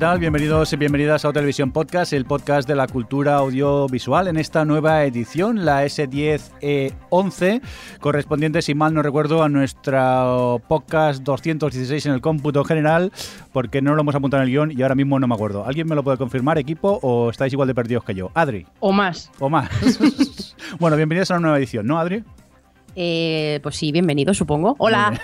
Tal? Bienvenidos y bienvenidas a O Televisión Podcast, el podcast de la cultura audiovisual en esta nueva edición, la S10E11, correspondiente, si mal no recuerdo, a nuestra podcast 216 en el cómputo general, porque no lo hemos apuntado en el guion y ahora mismo no me acuerdo. ¿Alguien me lo puede confirmar, equipo, o estáis igual de perdidos que yo? Adri. O más. O más. bueno, bienvenidos a una nueva edición, ¿no, Adri? Eh, pues sí, bienvenido, supongo. Hola.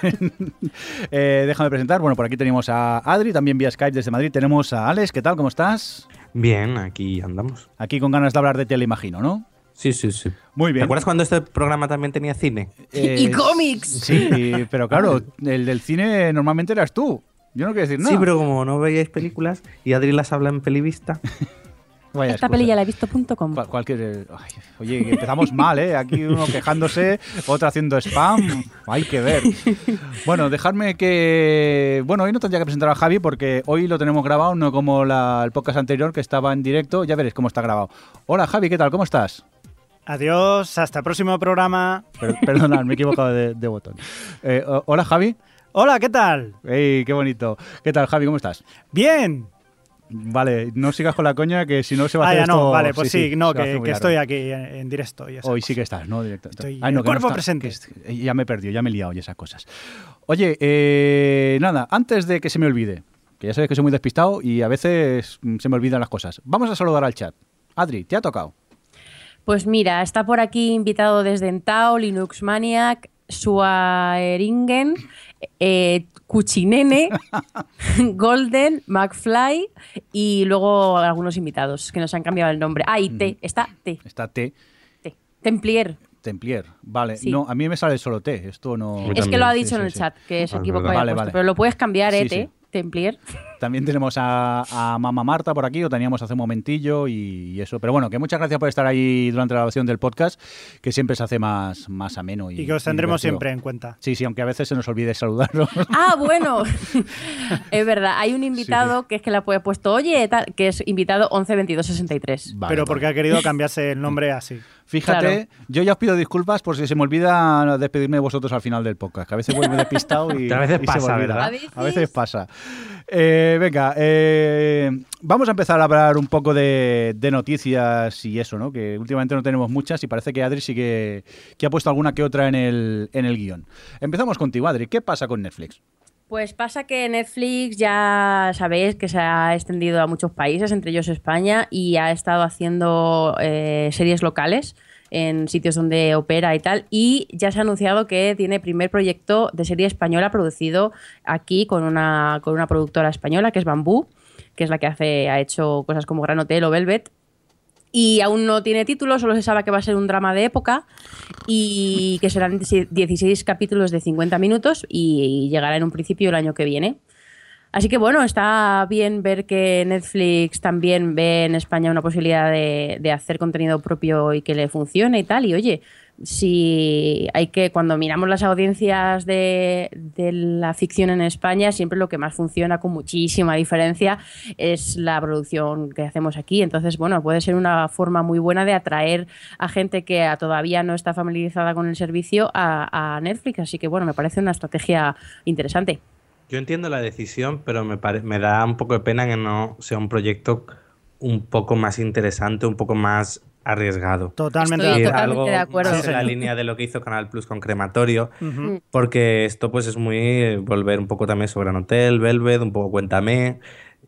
eh, déjame presentar. Bueno, por aquí tenemos a Adri, también vía Skype desde Madrid. Tenemos a Alex. ¿Qué tal? ¿Cómo estás? Bien, aquí andamos. Aquí con ganas de hablar de tele, imagino, ¿no? Sí, sí, sí. Muy bien. ¿Te acuerdas cuando este programa también tenía cine? Eh, y cómics. Sí, pero claro, el del cine normalmente eras tú. Yo no quiero decir nada. Sí, pero como no veíais películas y Adri las habla en pelivista. Vaya Esta excusa. peli ya la he visto.com. Cual- cualquier... ay, oye, empezamos mal, ¿eh? Aquí uno quejándose, otro haciendo spam. Hay que ver. Bueno, dejadme que... Bueno, hoy no tendría que presentar a Javi porque hoy lo tenemos grabado, no como la- el podcast anterior que estaba en directo. Ya veréis cómo está grabado. Hola, Javi, ¿qué tal? ¿Cómo estás? Adiós, hasta el próximo programa. Per- perdonad, me he equivocado de, de botón. Eh, hola, Javi. Hola, ¿qué tal? ¡Ey, qué bonito! ¿Qué tal, Javi? ¿Cómo estás? Bien. Vale, no sigas con la coña que si no se va a Ah, hacer ya no, esto- vale, pues sí, no, se va a hacer que, estoy aquí en, en directo. y Hoy sí que estás, ¿no? Directo. Estoy no, no cuerpo está- presente. que eh, ya me he perdido, ya me he liado y esas cosas. Oye, eh, nada, antes de que se me olvide, que ya sabes que soy muy despistado y a veces mm, se me olvidan las cosas. Vamos a saludar al chat. Adri, ¿te ha tocado? Pues mira, está por aquí invitado desde Entao, Linux Maniac, Suaeringen, eh, Cuchinene, Golden, McFly y luego algunos invitados que nos han cambiado el nombre. Ah, y T, está T, Está T, T. Templier. Templier. Vale, Sí. no, a mí me sale solo T, esto no... Es que lo ha dicho sí, en el sí. chat, que se Ah, es equivocó. Vale, puesto, vale. Pero lo puedes cambiar, Sí, ¿eh, T? Templier. También tenemos a, a Mama Marta por aquí, lo teníamos hace un momentillo y, y eso. Pero bueno, que muchas gracias por estar ahí durante la grabación del podcast, que siempre se hace más, más ameno. Y, Y que os tendremos siempre en cuenta. Sí, sí, aunque a veces se nos olvide saludarlos. Ah, bueno. es verdad, hay un invitado que es que le ha puesto, oye, tal, que es invitado 112263. Vale, pero vale. porque ha querido cambiarse el nombre así. Fíjate, yo ya os pido disculpas por si se me olvida despedirme de vosotros al final del podcast, que a veces voy muy despistado y, A veces y se me pasa, olvida. ¿verdad? ¿A veces? A veces pasa. Eh, venga, eh, vamos a empezar a hablar un poco de, de noticias y eso, ¿no? Que últimamente no tenemos muchas y parece que Adri sí que, que ha puesto alguna que otra en el, en el guion. Empezamos contigo, Adri. ¿Qué pasa con Netflix? Pues pasa que Netflix ya sabéis que se ha extendido a muchos países, entre ellos España, y ha estado haciendo eh, series locales en sitios donde opera y tal, y ya se ha anunciado que tiene primer proyecto de serie española producido aquí con una, con una productora española que es Bambú, que es la que hace, ha hecho cosas como Gran Hotel o Velvet, y aún no tiene título, solo se sabe que va a ser un drama de época y que serán 16 capítulos de 50 minutos y llegará en un principio el año que viene. Así que bueno, está bien ver que Netflix también ve en España una posibilidad de, de hacer contenido propio y que le funcione y tal. Y oye, si hay que, cuando miramos las audiencias de, la ficción en España, siempre lo que más funciona con muchísima diferencia es la producción que hacemos aquí. Entonces, bueno, puede ser una forma muy buena de atraer a gente que todavía no está familiarizada con el servicio a, a Netflix. Así que bueno, me parece una estrategia interesante. Yo entiendo la decisión, pero me, pare- me da un poco de pena que no sea un proyecto un poco más interesante, un poco más arriesgado. Totalmente Estoy de Ir acuerdo. totalmente de acuerdo. más en la línea de lo que hizo Canal Plus con Crematorio, porque esto pues es muy eh, volver un poco también sobre Gran Hotel, Velvet, un poco Cuéntame.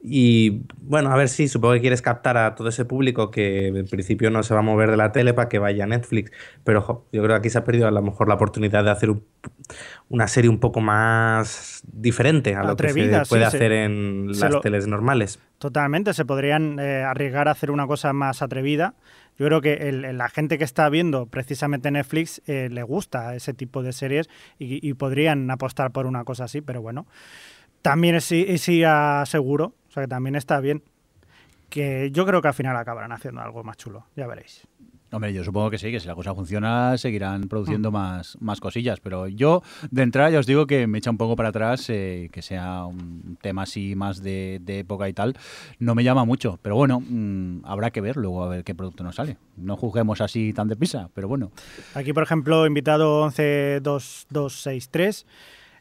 Y bueno, a ver si supongo que quieres captar a todo ese público que en principio no se va a mover de la tele para que vaya a Netflix, pero jo, yo creo que aquí se ha perdido a lo mejor la oportunidad de hacer un- una serie un poco más diferente a lo Atrevida, que se puede sí, hacer en las lo- teles normales. Totalmente, se podrían eh, arriesgar a hacer una cosa más atrevida. Yo creo que el- la gente que está viendo precisamente Netflix eh, le gusta ese tipo de series y, podrían apostar por una cosa así, pero bueno. También es, sí- sí aseguro, o sea que también está bien, que yo creo que al final acabarán haciendo algo más chulo, ya veréis. Hombre, yo supongo que sí, que si la cosa funciona seguirán produciendo más, más cosillas, pero yo de entrada ya os digo que me echa un poco para atrás, eh, que sea un tema así más de, de época y tal, no me llama mucho, pero bueno, mm, habrá que ver luego a ver qué producto nos sale. No juzguemos así tan deprisa, pero bueno. Aquí, por ejemplo, invitado 112263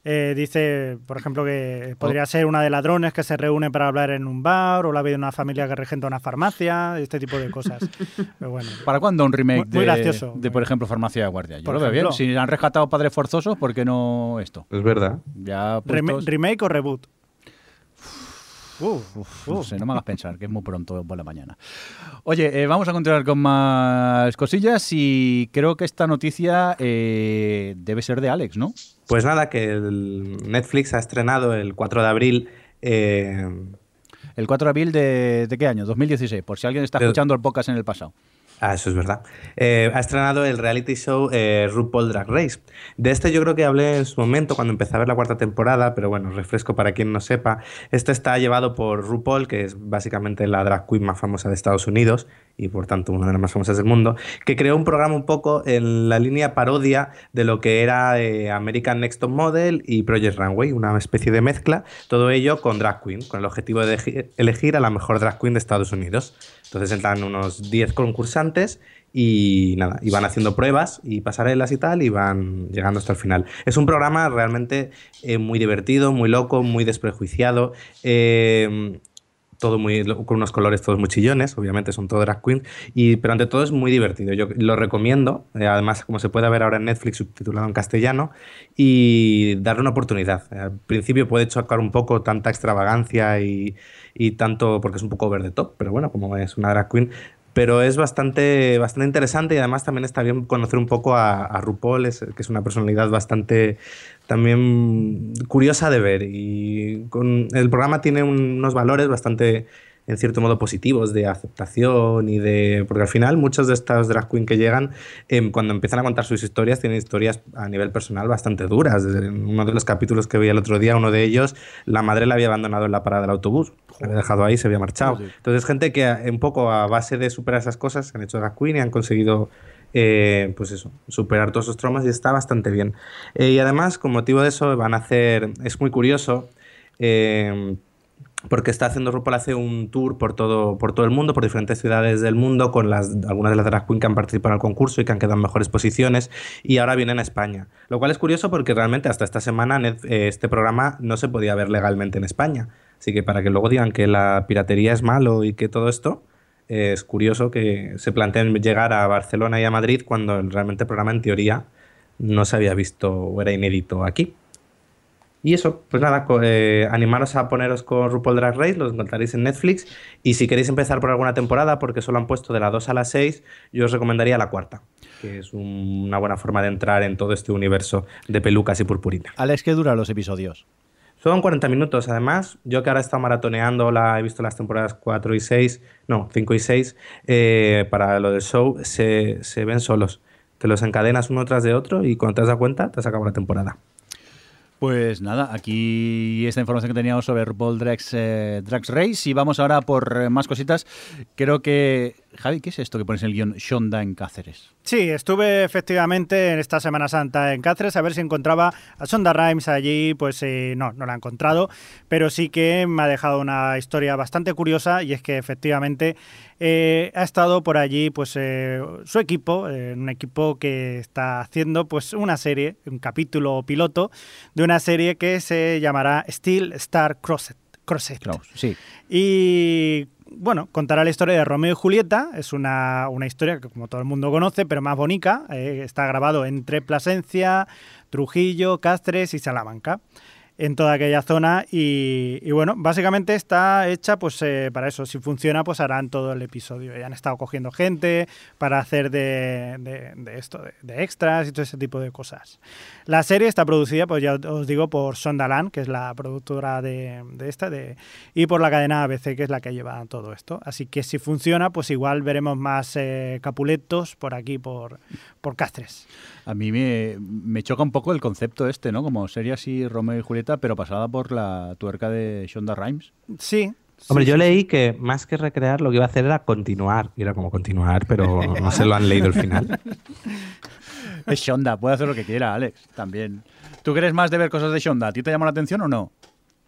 eh, dice, por ejemplo, que podría ser una de ladrones que se reúne para hablar en un bar o la vida de una familia que regenta una farmacia, este tipo de cosas. Pero bueno, ¿Para cuándo un remake Muy- muy de, gracioso. de, por ejemplo, Farmacia de Guardia? Yo Por lo veo bien. ejemplo. Si han rescatado padres forzosos, ¿por qué no esto? Es verdad. Ya rem- remake o reboot. Uf, Uf, uf. no sé, no me hagas pensar, que es muy pronto por la mañana. Oye, eh, vamos a continuar con más cosillas y creo que esta noticia eh, debe ser de Alex, ¿no? Pues nada, que el Netflix ha estrenado el 4 de abril eh, El 4 de abril de, ¿de qué año? 2016, por si alguien está De- escuchando el podcast en el pasado. Ah, eso es verdad. Eh, ha estrenado el reality show eh, RuPaul Drag Race. De este yo creo que hablé en su momento cuando empecé a ver la cuarta temporada, pero bueno, refresco para quien no sepa. Este está llevado por RuPaul, que es básicamente la drag queen más famosa de Estados Unidos y por tanto una de las más famosas del mundo, que creó un programa un poco en la línea parodia de lo que era eh, American Next Top Model y Project Runway, una especie de mezcla, todo ello con drag queen, con el objetivo de elegir- a la mejor drag queen de Estados Unidos. Entonces entran unos 10 concursantes y nada, y van haciendo pruebas y pasarelas y tal y van llegando hasta el final. Es un programa realmente eh, muy divertido, muy loco, muy desprejuiciado. eh, todo muy con unos colores todos muy chillones, obviamente son todo drag queens, y, pero ante todo es muy divertido. Yo lo recomiendo, eh, además como se puede ver ahora en Netflix subtitulado en castellano, y darle una oportunidad. Al principio puede chocar un poco tanta extravagancia y, y tanto, porque es un poco over the top, pero bueno, como es una drag queen, pero es bastante, bastante interesante y además también está bien conocer un poco a, a RuPaul, es- que es una personalidad bastante también curiosa de ver y con, el programa tiene un- unos valores bastante en cierto modo positivos de aceptación y de porque al final muchos de estas drag queen que llegan em, cuando empiezan a contar sus historias tienen historias a nivel personal bastante duras. En uno de los capítulos que vi el otro día uno de ellos la madre la había abandonado en la parada del autobús la había dejado ahí se había marchado. Entonces gente que a- un poco a base de superar esas cosas han hecho drag queen y han conseguido eh, pues eso, superar todos esos traumas y está bastante bien. Eh, y además, con motivo de eso, van a hacer, es muy curioso, eh, porque está haciendo RuPaul hace un tour por todo, por todo el mundo, por diferentes ciudades del mundo, con algunas de las drag que han participado en el concurso y que han quedado en mejores posiciones, y ahora vienen a España. Lo cual es curioso porque realmente hasta esta semana este programa no se podía ver legalmente en España. Así que para que luego digan que la piratería es malo y que todo esto, es curioso que se planteen llegar a Barcelona y a Madrid cuando realmente el programa en teoría no se había visto o era inédito aquí. Y eso, pues nada, eh, animaros a poneros con RuPaul Drag Race, los encontraréis en Netflix. Y si queréis empezar por alguna temporada, porque solo han puesto de la 2 a la 6, yo os recomendaría la cuarta, que es un- una buena forma de entrar en todo este universo de pelucas y purpurina. Alex, ¿qué dura los episodios? Son 40 minutos, además. Yo que ahora he estado maratoneando, la, he visto las temporadas 4 y 6, no, 5 y 6, eh, para lo del show, se, se ven solos. Te los encadenas uno tras de otro y cuando te das cuenta, te has acabado la temporada. Pues nada, aquí esta información que teníamos sobre RuPaul Drags, eh, Drags Race y vamos ahora por eh, más cositas. Creo que... Javi, ¿qué es esto que pones en el guion Shonda en Cáceres? Sí, estuve efectivamente en esta Semana Santa en Cáceres a ver si encontraba a Sonda Rhimes allí, pues eh, no, no la he encontrado, pero sí que me ha dejado una historia bastante curiosa y es que efectivamente eh, ha estado por allí pues eh, su equipo, eh, un equipo que está haciendo pues una serie, un capítulo piloto de una serie que se llamará Steel Star Crosset. Crosset. Claro, sí. Y bueno, contará la historia de Romeo y Julieta. Es una, una historia que, como todo el mundo conoce, pero más bonita. Eh, está grabado entre Plasencia, Trujillo, Castres y Salamanca. En toda aquella zona y, bueno, básicamente está hecha pues eh, para eso, si funciona pues harán todo el episodio, ya han estado cogiendo gente para hacer de, esto, de, extras y todo ese tipo de cosas. La serie está producida, pues ya os digo, por Sondaland, que es la productora de, esta, de, y por la cadena ABC, que es la que lleva todo esto. Así que si funciona, pues igual veremos más eh, capuletos por aquí, por, por Castres. A mí me, me, choca un poco el concepto este, ¿no? Como sería así Romeo y Julieta, pero pasada por la tuerca de Shonda Rhimes. Sí. Hombre, yo leí que más que recrear lo que iba a hacer era continuar. Y era como continuar, pero no se lo han leído el final. Es Shonda, puede hacer lo que quiera, Alex, también. ¿Tú crees más de ver cosas de Shonda? ¿A ti te llama la atención o no?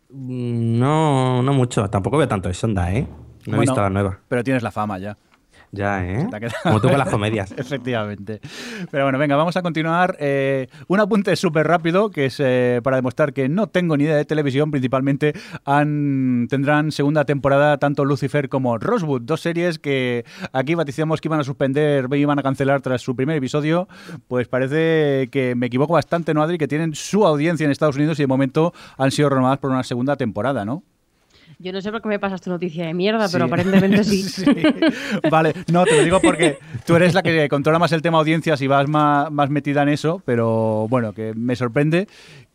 Mm, no, no mucho. Tampoco veo tanto de Shonda, ¿eh? No he visto la nueva. Pero tienes la fama ya. Ya, ¿eh? Como tú con las comedias. Efectivamente. Pero bueno, venga, vamos a continuar. Eh, un apunte súper rápido, que es eh, para demostrar que no tengo ni idea de televisión. Principalmente han, tendrán segunda temporada tanto Lucifer como Rosewood, dos series que aquí vaticíamos que iban a suspender, iban a cancelar tras su primer episodio. Pues parece que me equivoco bastante, ¿no, Adri? Que tienen su audiencia en Estados Unidos y de momento han sido renovadas por una segunda temporada, ¿no? Yo no sé por qué me pasas tu noticia de mierda, pero aparentemente sí. Vale, no, te lo digo porque tú eres la que controla más el tema audiencias y vas más, más metida en eso, pero bueno, que me sorprende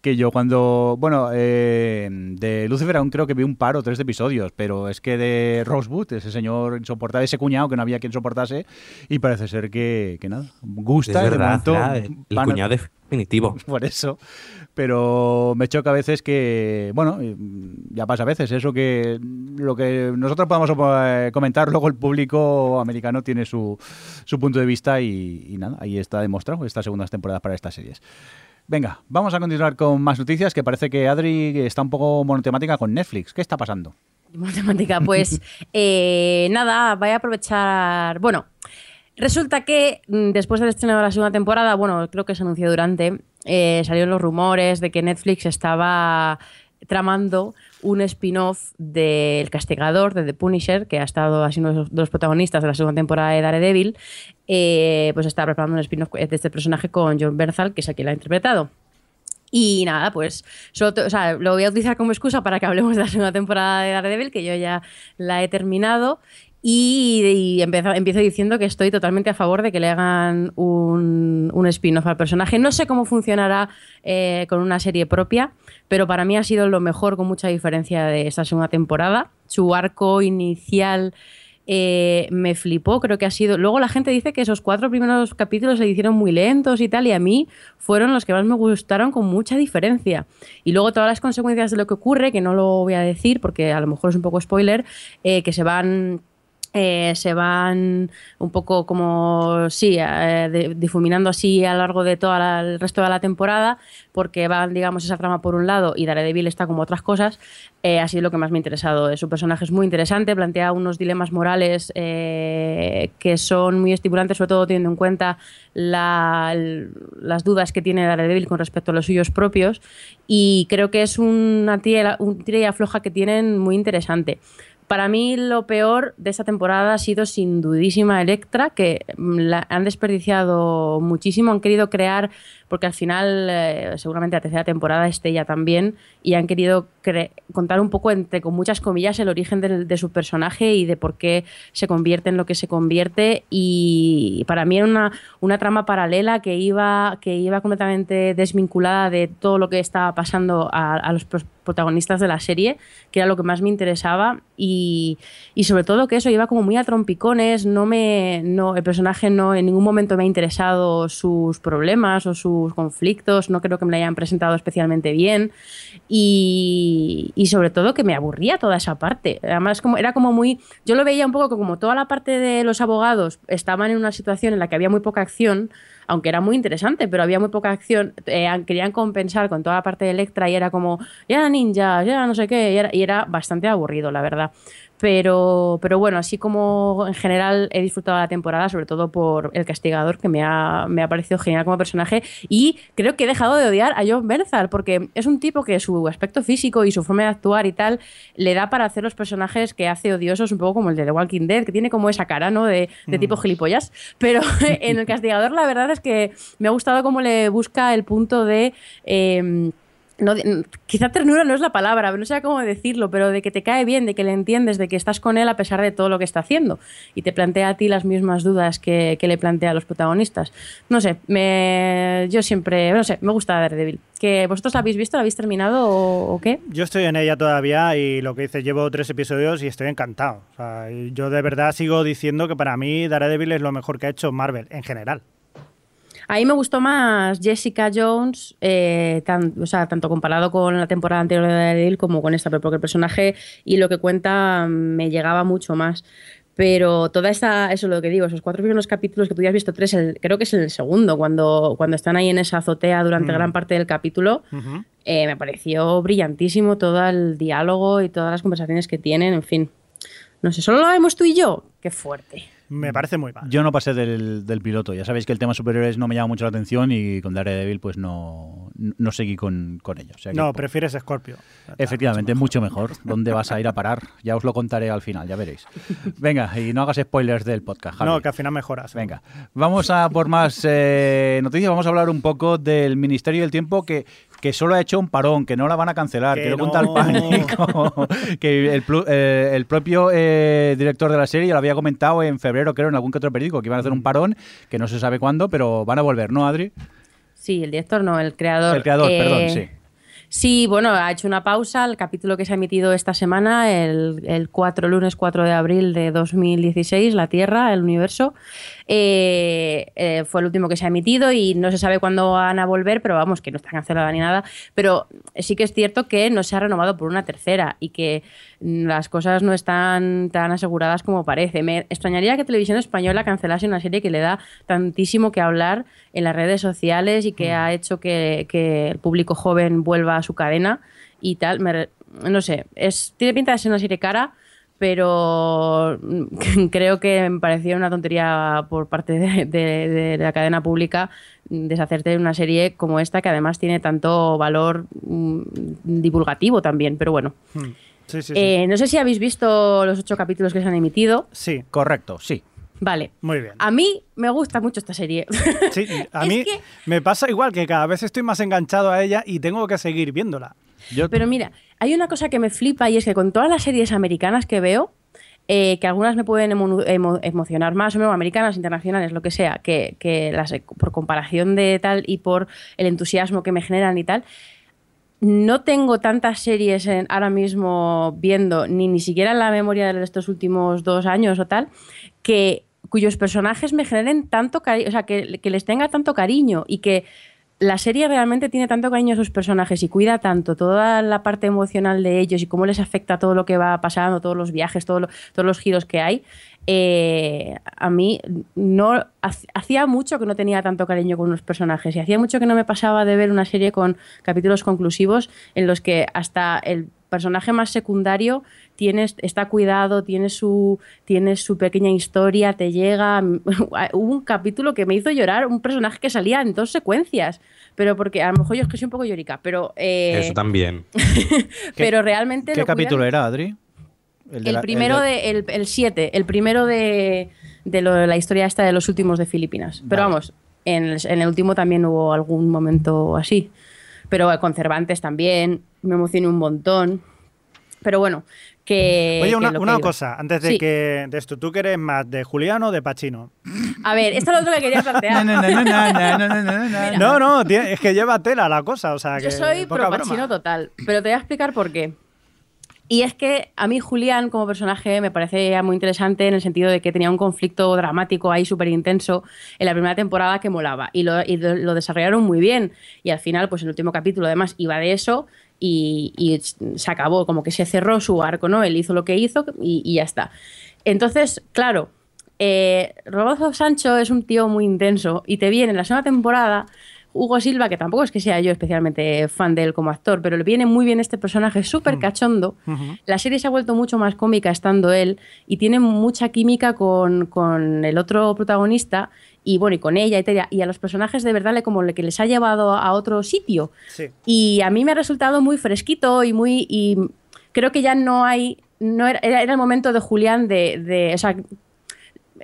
que yo cuando, bueno, eh, de Lucifer aún creo que vi un par o tres episodios, pero es que de Rosewood, ese señor insoportable, ese cuñado que no había quien soportase, y parece ser que, que nada, gusta. Es verdad, el cuñado definitivo. Por eso, pero me choca a veces que, bueno, ya pasa a veces eso que lo que nosotros podemos eh, comentar, luego el público americano tiene su, su punto de vista y, y nada, ahí está demostrado estas segundas temporadas para estas series. Venga, vamos a continuar con más noticias, que parece que Adri está un poco monotemática con Netflix. ¿Qué está pasando? Monotemática, pues eh, nada, voy a aprovechar... Bueno, resulta que mm, después del estreno de la segunda temporada, bueno, creo que se anunció durante, eh, salieron los rumores de que Netflix estaba tramando un spin-off del Castigador, de The Punisher, que ha estado así uno de los protagonistas de la segunda temporada de Daredevil, eh, pues está preparando un spin-off de este personaje con John Bernthal, que es el que lo ha interpretado. Y nada, pues lo voy a utilizar como excusa para que hablemos de la segunda temporada de Daredevil, que yo ya la he terminado. Y, empiezo, diciendo que estoy totalmente a favor de que le hagan un, un spin-off al personaje. No sé cómo funcionará eh, con una serie propia, pero para mí ha sido lo mejor con mucha diferencia de esta segunda temporada. Su arco inicial eh, me flipó, creo que ha sido... Luego la gente dice que esos cuatro primeros capítulos se hicieron muy lentos y tal, y a mí fueron los que más me gustaron con mucha diferencia. Y luego todas las consecuencias de lo que ocurre, que no lo voy a decir porque a lo mejor es un poco spoiler, eh, que se van eh, se van un poco como, sí, eh, difuminando así a lo largo de todo el resto de la temporada, porque van, digamos, esa trama por un lado y Daredevil está como otras cosas, eh, ha sido lo que más me ha interesado. Su personaje es muy interesante, plantea unos dilemas morales que son muy estimulantes, sobre todo teniendo en cuenta las dudas que tiene Daredevil con respecto a los suyos propios, y creo que es una tira, un tira y que tienen muy interesante. Para mí lo peor de esta temporada ha sido sin dudísima Electra, que mm, la han desperdiciado muchísimo, han querido crear, porque al final eh, seguramente la tercera temporada esté ya también, y han querido contar un poco, entre con muchas comillas, el origen de, su personaje y de por qué se convierte en lo que se convierte. Y para mí era una, una trama paralela que iba, que iba completamente desvinculada de todo lo que estaba pasando a, a los protagonistas de la serie, que era lo que más me interesaba. Y, y, sobre todo que eso iba como muy a trompicones, no me, no, el personaje no en ningún momento me ha interesado sus problemas o conflictos, no creo que me lo hayan presentado especialmente bien. Y, y, sobre todo que me aburría toda esa parte. Además, como, era como muy. Yo lo veía un poco como toda la parte de los abogados estaban en una situación en la que había muy poca acción, aunque era muy interesante, pero había muy poca acción. Eh, querían compensar con toda la parte de Electra y era como, ya ninja, ya no sé qué, era, y era bastante aburrido, la verdad. Pero, pero bueno, así como en general he disfrutado la temporada, sobre todo por El Castigador, que me ha, me ha parecido genial como personaje. Y creo que he dejado de odiar a John Bernthal, porque es un tipo que su aspecto físico y su forma de actuar y tal le da para hacer los personajes que hace odiosos, un poco como el de The Walking Dead, que tiene como esa cara, ¿no? De, de tipo mm. gilipollas. Pero en El Castigador, la verdad es que me ha gustado cómo le busca el punto de. Em, no, quizá ternura no es la palabra, no sé cómo decirlo, pero de que te cae bien, de que le entiendes, de que estás con él a pesar de todo lo que está haciendo y te plantea a ti las mismas dudas que, le plantea a los protagonistas. No sé, me, yo siempre, no sé, me gusta Daredevil. ¿Que ¿Vosotros la habéis visto? ¿La habéis terminado o, qué? Yo estoy en ella todavía y lo que dices, llevo tres episodios y estoy encantado. yo de verdad sigo diciendo que para mí Daredevil es lo mejor que ha hecho Marvel en general. A mí me gustó más Jessica Jones, eh, o sea, tanto comparado con la temporada anterior de Daredevil como con esta, porque el personaje y lo que cuenta me llegaba mucho más. Pero toda esa, eso es lo que digo, esos cuatro primeros capítulos que tú ya has visto, tres, creo que es el segundo, cuando, cuando están ahí en esa azotea durante mm. gran parte del capítulo, eh, me pareció brillantísimo todo el diálogo y todas las conversaciones que tienen, en fin. No sé, solo lo vemos tú y yo. Qué fuerte. Me parece muy mal. Yo no pasé del, piloto. Ya sabéis que el tema superiores no me llama mucho la atención y con Daredevil pues no, no seguí con, con ello. no, prefieres Scorpio. Efectivamente, mucho mejor. ¿Dónde vas a ir a parar? Ya os lo contaré al final, ya veréis. Venga, y no hagas spoilers del podcast. No, que al final mejoras. Venga, vamos a por más eh, noticias. Vamos a hablar un poco del Ministerio del Tiempo que que solo ha hecho un parón, que no la van a cancelar, que, no cuenta el pánico, que el, eh, el propio eh, director de la serie ya lo había comentado en febrero, creo, en algún que otro periódico, que iban a hacer un parón, que no se sabe cuándo, pero van a volver, ¿no, Adri? Sí, el director no, el creador. El creador, perdón, eh, sí. Sí, bueno, ha hecho una pausa. El capítulo que se ha emitido esta semana, el, el 4, lunes 4 de abril de 2016, La Tierra, el universo, eh, eh, fue el último que se ha emitido y no se sabe cuándo van a volver, pero vamos, que no está cancelada ni nada. Pero sí que es cierto que no se ha renovado por una tercera y que las cosas no están tan aseguradas como parece. Me extrañaría que Televisión Española cancelase una serie que le da tantísimo que hablar en las redes sociales y que mm. ha hecho que, el público joven vuelva a su cadena y tal. no sé, es, tiene pinta de ser una serie cara, pero creo que me parecía una tontería por parte de, la cadena pública deshacerte de una serie como esta que además tiene tanto valor mm, divulgativo también, pero bueno. Hmm. Eh, no sé si habéis visto los ocho capítulos que se han emitido. Sí, correcto, sí. Vale. Muy bien. A mí me gusta mucho esta serie. Sí, a mí me pasa igual que cada vez estoy más enganchado a ella y tengo que seguir viéndola. Pero mira, hay una cosa que me flipa y es que con todas las series americanas que veo, eh, que algunas me pueden emocionar más o menos, americanas, internacionales, lo que sea, que, que las, por comparación de tal y por el entusiasmo que me generan y tal, no tengo tantas series ahora mismo viendo, ni ni siquiera en la memoria de estos últimos dos años o tal, que cuyos personajes me generen tanto cariño, o sea, que, les tenga tanto cariño y que la serie realmente tiene tanto cariño a sus personajes y cuida tanto toda la parte emocional de ellos y cómo les afecta todo lo que va pasando, todos los viajes, todos los giros que hay, eh, a mí no hacía mucho que no tenía tanto cariño con los personajes y hacía mucho que no me pasaba de ver una serie con capítulos conclusivos en los que hasta el personaje más secundario tiene, está cuidado, tiene su, tiene su pequeña historia, te llega. Hubo un capítulo que me hizo llorar, un personaje que salía en dos secuencias, pero porque a lo mejor yo es que soy un poco llorica, pero... Eh, Eso también. pero realmente... ¿Qué capítulo era, Adri? El, primero de, el 7, el, primero de, la historia esta de los últimos de Filipinas. Pero vamos, en el, último también hubo algún momento así. Pero con Cervantes también, me emocioné un montón. Pero bueno, que... Oye, una, cosa, antes de que de esto, ¿tú que eres más de Juliano o de Pachino? A ver, esto es lo que quería plantear. no, no, es que lleva tela la cosa, o sea Yo soy pro Pachino total, pero te voy a explicar por qué. Y es que a mí Julián como personaje me parece muy interesante en el sentido de que tenía un conflicto dramático ahí súper intenso en la primera temporada que molaba y lo, desarrollaron muy bien. Y al final, pues el último capítulo además iba de eso y, se acabó, como que se cerró su arco, ¿no? Él hizo lo que hizo y, ya está. Entonces, claro, eh, Rodolfo Sancho es un tío muy intenso y te viene en la segunda temporada Hugo Silva, que tampoco es que sea yo especialmente fan de él como actor, pero le viene muy bien este personaje súper mm. cachondo. La serie se ha vuelto mucho más cómica estando él y tiene mucha química con, el otro protagonista y bueno, y con ella y, y a los personajes de verdad le, como que les ha llevado a otro sitio. Y a mí me ha resultado muy fresquito y muy... Y creo que ya no hay... No era, era el momento de Julián de, de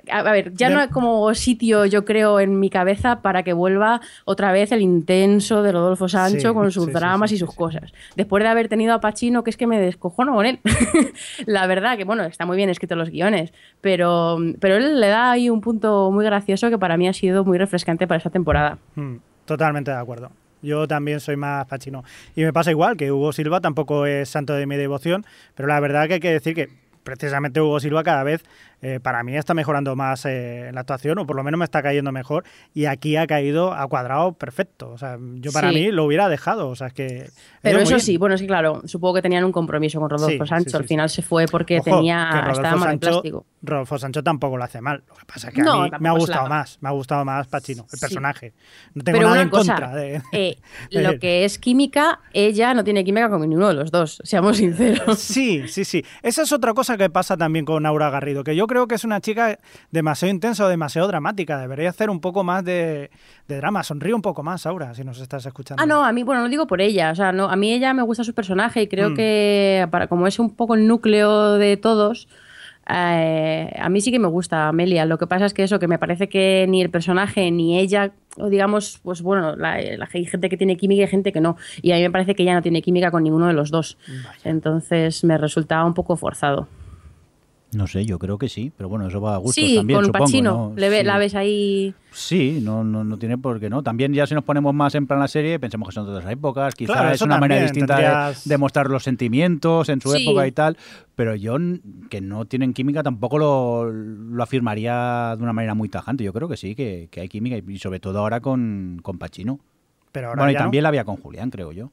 a ver, ya no hay como sitio, yo creo, en mi cabeza para que vuelva otra vez el intenso de Rodolfo Sancho Sí, con sus sí, dramas sí, y sus cosas. Después de haber tenido a Pacino, que es que me descojono con él. La verdad, que bueno, está muy bien escrito los guiones, pero, pero él le da ahí un punto muy gracioso que para mí ha sido muy refrescante para esta temporada. Mm, Totalmente de acuerdo. Yo también soy más pachino. Y me pasa igual, que Hugo Silva tampoco es santo de mi devoción, pero la verdad que hay que decir que precisamente Hugo Silva cada vez eh, para mí está mejorando más eh, la actuación, o por lo menos me está cayendo mejor, y aquí ha caído a cuadrado perfecto. O sea, yo para Sí. mí lo hubiera dejado. O sea, es que. Pero eso sí, bueno, que claro, supongo que tenían un compromiso con Rodolfo Sí, Sancho. sí, sí, Al sí. final se fue porque Ojo, tenía estaba mal Sancho- plástico. Rodolfo Sancho tampoco lo hace mal. Lo que pasa es que No, a mí me ha gustado más. Me ha gustado más Pachino, el Sí. personaje. No tengo Pero nada una en cosa, contra de. eh, de lo él. que es química, ella no tiene química con ninguno de los dos, seamos sinceros. Sí, sí, sí. Esa es otra cosa que pasa también con Aura Garrido, que yo creo que es una chica demasiado intensa o demasiado dramática. Debería hacer un poco más de, de drama. Sonríe un poco más, Aura, si nos estás escuchando. Ah, no, a mí, bueno, no digo por ella, o sea, no, a mí ella me gusta su personaje y creo Mm. que para como es un poco el núcleo de todos, eh, a mí sí que me gusta Amelia. Lo que pasa es que eso, que me parece que ni el personaje ni ella, o digamos, pues bueno, la, la- hay gente que tiene química y gente que no. Y a mí me parece que ella no tiene química con ninguno de los dos. Entonces me resultaba un poco forzado. No sé, yo creo que sí, pero bueno, eso va a gusto sí, también, con supongo, Pacino, ¿no? le ve- Sí. la ves ahí. Sí, no, no, no tiene por qué no. También ya si nos ponemos más en plan la serie, pensemos que son de otras épocas, quizás Claro, es una manera distinta tendrías- de, de mostrar los sentimientos en su Sí. época y tal, pero yo que no tienen química tampoco lo, lo afirmaría de una manera muy tajante. Yo creo que sí, que, que hay química y sobre todo ahora con, con Pacino. Pero ahora Bueno, y no. también la había con Julián, creo yo.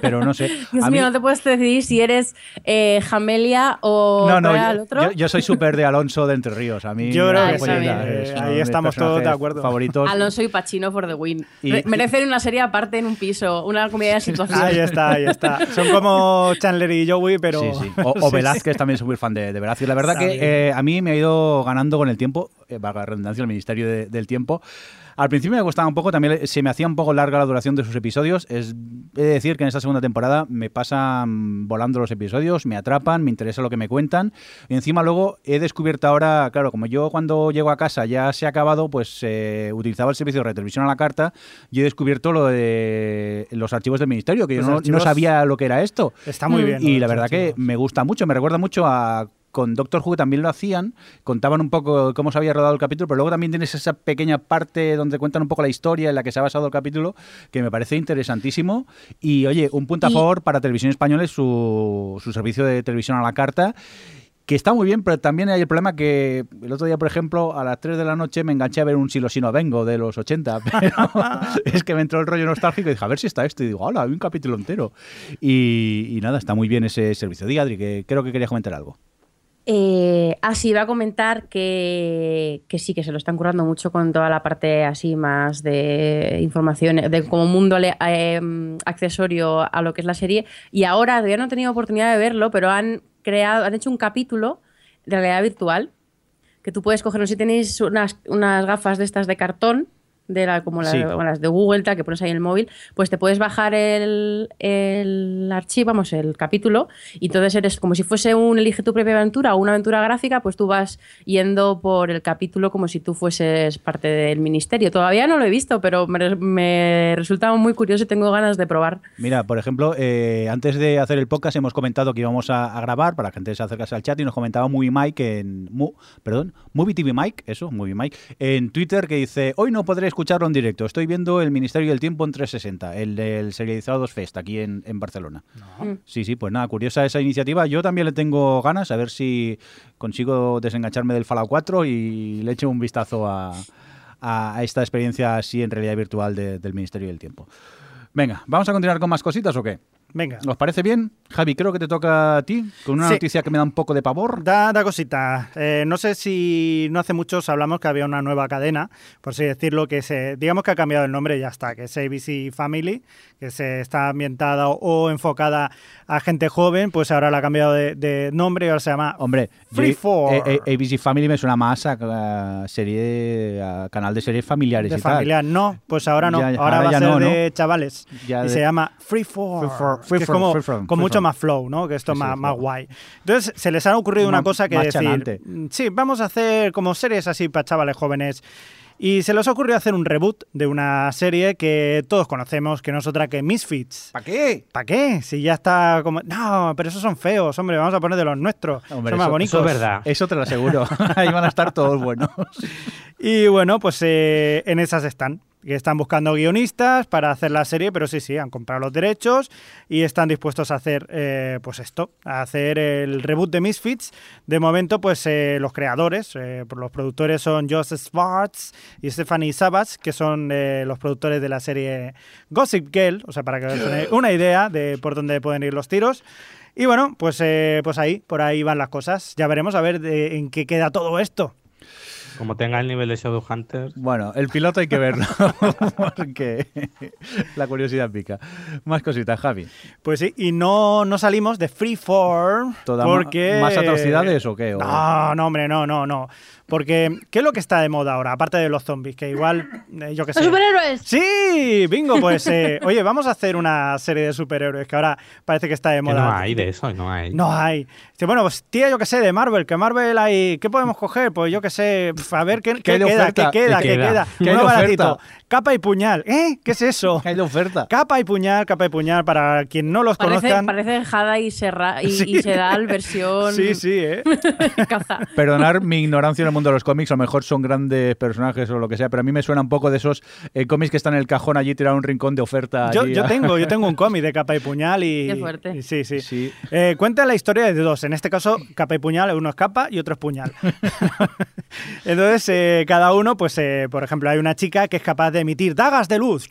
Pero no sé. Dios a mí- mío, no te puedes decidir si eres eh, Jamelia o no, no, ¿cuál era yo, el otro. yo- yo soy súper de Alonso de Entre Ríos. A mí Yo creo que sí, eh, ahí estamos todos de acuerdo. Favoritos. Alonso y Pacino for the win. Y- Re- Merecen una serie aparte en un piso, una comedia de situación. Ahí está, ahí está. Son como Chandler y Joey, pero. Sí, sí. O, o Sí, Velázquez también soy muy fan de, de Velázquez. La verdad Está que eh, a mí me ha ido ganando con el tiempo, eh, valga la redundancia, el Ministerio de- del Tiempo. Al principio me gustaba un poco, también se me hacía un poco larga la duración de sus episodios. Es, he de decir que en esta segunda temporada me pasan volando los episodios, me atrapan, me interesa lo que me cuentan. Y encima luego he descubierto ahora, claro, como yo cuando llego a casa ya se ha acabado, pues eh, utilizaba el servicio de retelevisión a la carta y he descubierto lo de los archivos del Ministerio, que Los yo no, sabía lo que era esto. Está muy Mm. bien. Y la verdad que me gusta mucho, me recuerda mucho a con Doctor Who también lo hacían, contaban un poco cómo se había rodado el capítulo, pero luego también tienes esa pequeña parte donde cuentan un poco la historia en la que se ha basado el capítulo, que me parece interesantísimo. Y oye, un punto a Y- favor para Televisión Española es su, su servicio de televisión a la carta. Que está muy bien, pero también hay el problema que el otro día, por ejemplo, a las 3 de la noche me enganché a ver un Silo Sino Vengo de los 80, pero es que me entró el rollo nostálgico y dije, a ver si está esto. Y digo, hola, hay un capítulo entero. Y, y nada, está muy bien ese servicio. Di, Adri, que creo que querías comentar algo. Eh, ah, sí, iba a comentar que, que sí, que se lo están currando mucho con toda la parte así más de información, de como mundo eh, accesorio a lo que es la serie. Y ahora, todavía no he tenido oportunidad de verlo, pero han creado, han hecho un capítulo de realidad virtual que tú puedes coger, no sé si tenéis unas, unas gafas de estas de cartón, de la, como Sí. bueno, las de Google, tal, que pones ahí en el móvil, pues te puedes bajar el, el archivo, vamos, el capítulo, y entonces eres como si fuese un elige tu propia aventura o una aventura gráfica, pues tú vas yendo por el capítulo como si tú fueses parte del ministerio. Todavía no lo he visto, pero me, me resulta muy curioso y tengo ganas de probar. Mira, por ejemplo, eh, antes de hacer el podcast hemos comentado que íbamos a, a grabar para que la gente se acercase al chat y nos comentaba Movie Mike en Mu- perdón, Movie TV Mike, eso, Movie Mike, en Twitter que dice, hoy no podré escucharlo en directo, estoy viendo el Ministerio del Tiempo en 360, el del Serializados Fest aquí en, en Barcelona. Mm. Sí, sí, pues nada, curiosa esa iniciativa. Yo también le tengo ganas, a ver si consigo desengancharme del Fallout 4 y le echo un vistazo a, a- a esta experiencia así en realidad virtual de- del Ministerio del Tiempo. Venga, ¿vamos a continuar con más cositas o qué? Venga. ¿Os parece bien? Javi, creo que te toca a ti, con una Sí. noticia que me da un poco de pavor. Da, da cosita. Eh, no sé si no hace muchos hablamos que había una nueva cadena, por así decirlo, que se, digamos que ha cambiado el nombre y ya está, que es ABC Family, que se está ambientada o, enfocada a gente joven, pues ahora la ha cambiado de, de nombre y ahora se llama Hombre, Free for. eh, ABC Family me suena más a, a serie, a canal de series familiares de y tal. No, pues ahora no, Ya- ahora, ahora va a ser no, ¿no? de chavales Ya y de- se llama Free for. Free for- que es como con mucho más flow, ¿no? Que esto es más, más guay. Entonces, se les ha ocurrido una cosa que decir, mm, sí, vamos a hacer como series así para chavales jóvenes y se les ocurrió hacer un reboot de una serie que todos conocemos, que no es otra que Misfits. ¿Para qué? ¿Para qué? Si ya está como... No, pero esos son feos, hombre, vamos a poner de los nuestros. son más bonitos. Eso es verdad. Eso te lo aseguro. Ahí van a estar todos buenos. y bueno, pues eh, en esas están que están buscando guionistas para hacer la serie, pero sí, sí, han comprado los derechos y están dispuestos a hacer, eh, pues esto, a hacer el reboot de Misfits. De momento, pues eh, los creadores, eh, los productores son Joseph Schwartz y Stephanie Savage, que son los productores de la serie Gossip Girl, o sea, para que os una idea de por dónde pueden ir los tiros. Y bueno, pues, pues ahí, por ahí van las cosas. Ya veremos a ver en qué queda todo esto. Como tenga el nivel de Shadowhunter. Bueno, el piloto hay que verlo, porque la curiosidad pica. Más cositas, Javi. Pues sí, y no, no salimos de Freeform. porque... ¿Más atrocidades o qué? No, no, hombre, no, no, no. Porque, ¿qué es lo que está de moda ahora? Aparte de los zombies, que igual, eh, yo qué sé. ¡Los superhéroes! Sí, bingo, pues, eh, oye, vamos a hacer una serie de superhéroes que ahora parece que está de moda. no hay de eso, no hay. No hay. bueno, pues, tía, yo qué sé, de Marvel, que Marvel hay, ¿qué podemos coger? Pues yo qué sé, a ver qué, queda, qué queda, qué queda. Uno baratito. Capa y puñal. ¿Eh? ¿Qué es eso? hay de oferta. Capa y puñal, capa y puñal, para quien no los parece, conozcan. Parece Jada y, Serra, y, Sedal versión... Sí, sí, ¿eh? Caza. Perdonar mi ignorancia en el mundo de los cómics, a lo mejor son grandes personajes o lo que sea, pero a mí me suena un poco de esos eh, cómics que están en el cajón allí tirado un rincón de oferta. Yo, yo tengo, yo tengo un cómic de capa y puñal y... Qué fuerte. sí, sí. sí. Eh, cuenta la historia de dos. En este caso, capa y puñal, uno es capa y otro es puñal. Entonces, eh, cada uno, pues, por ejemplo, hay una chica que es capaz de emitir dagas de luz.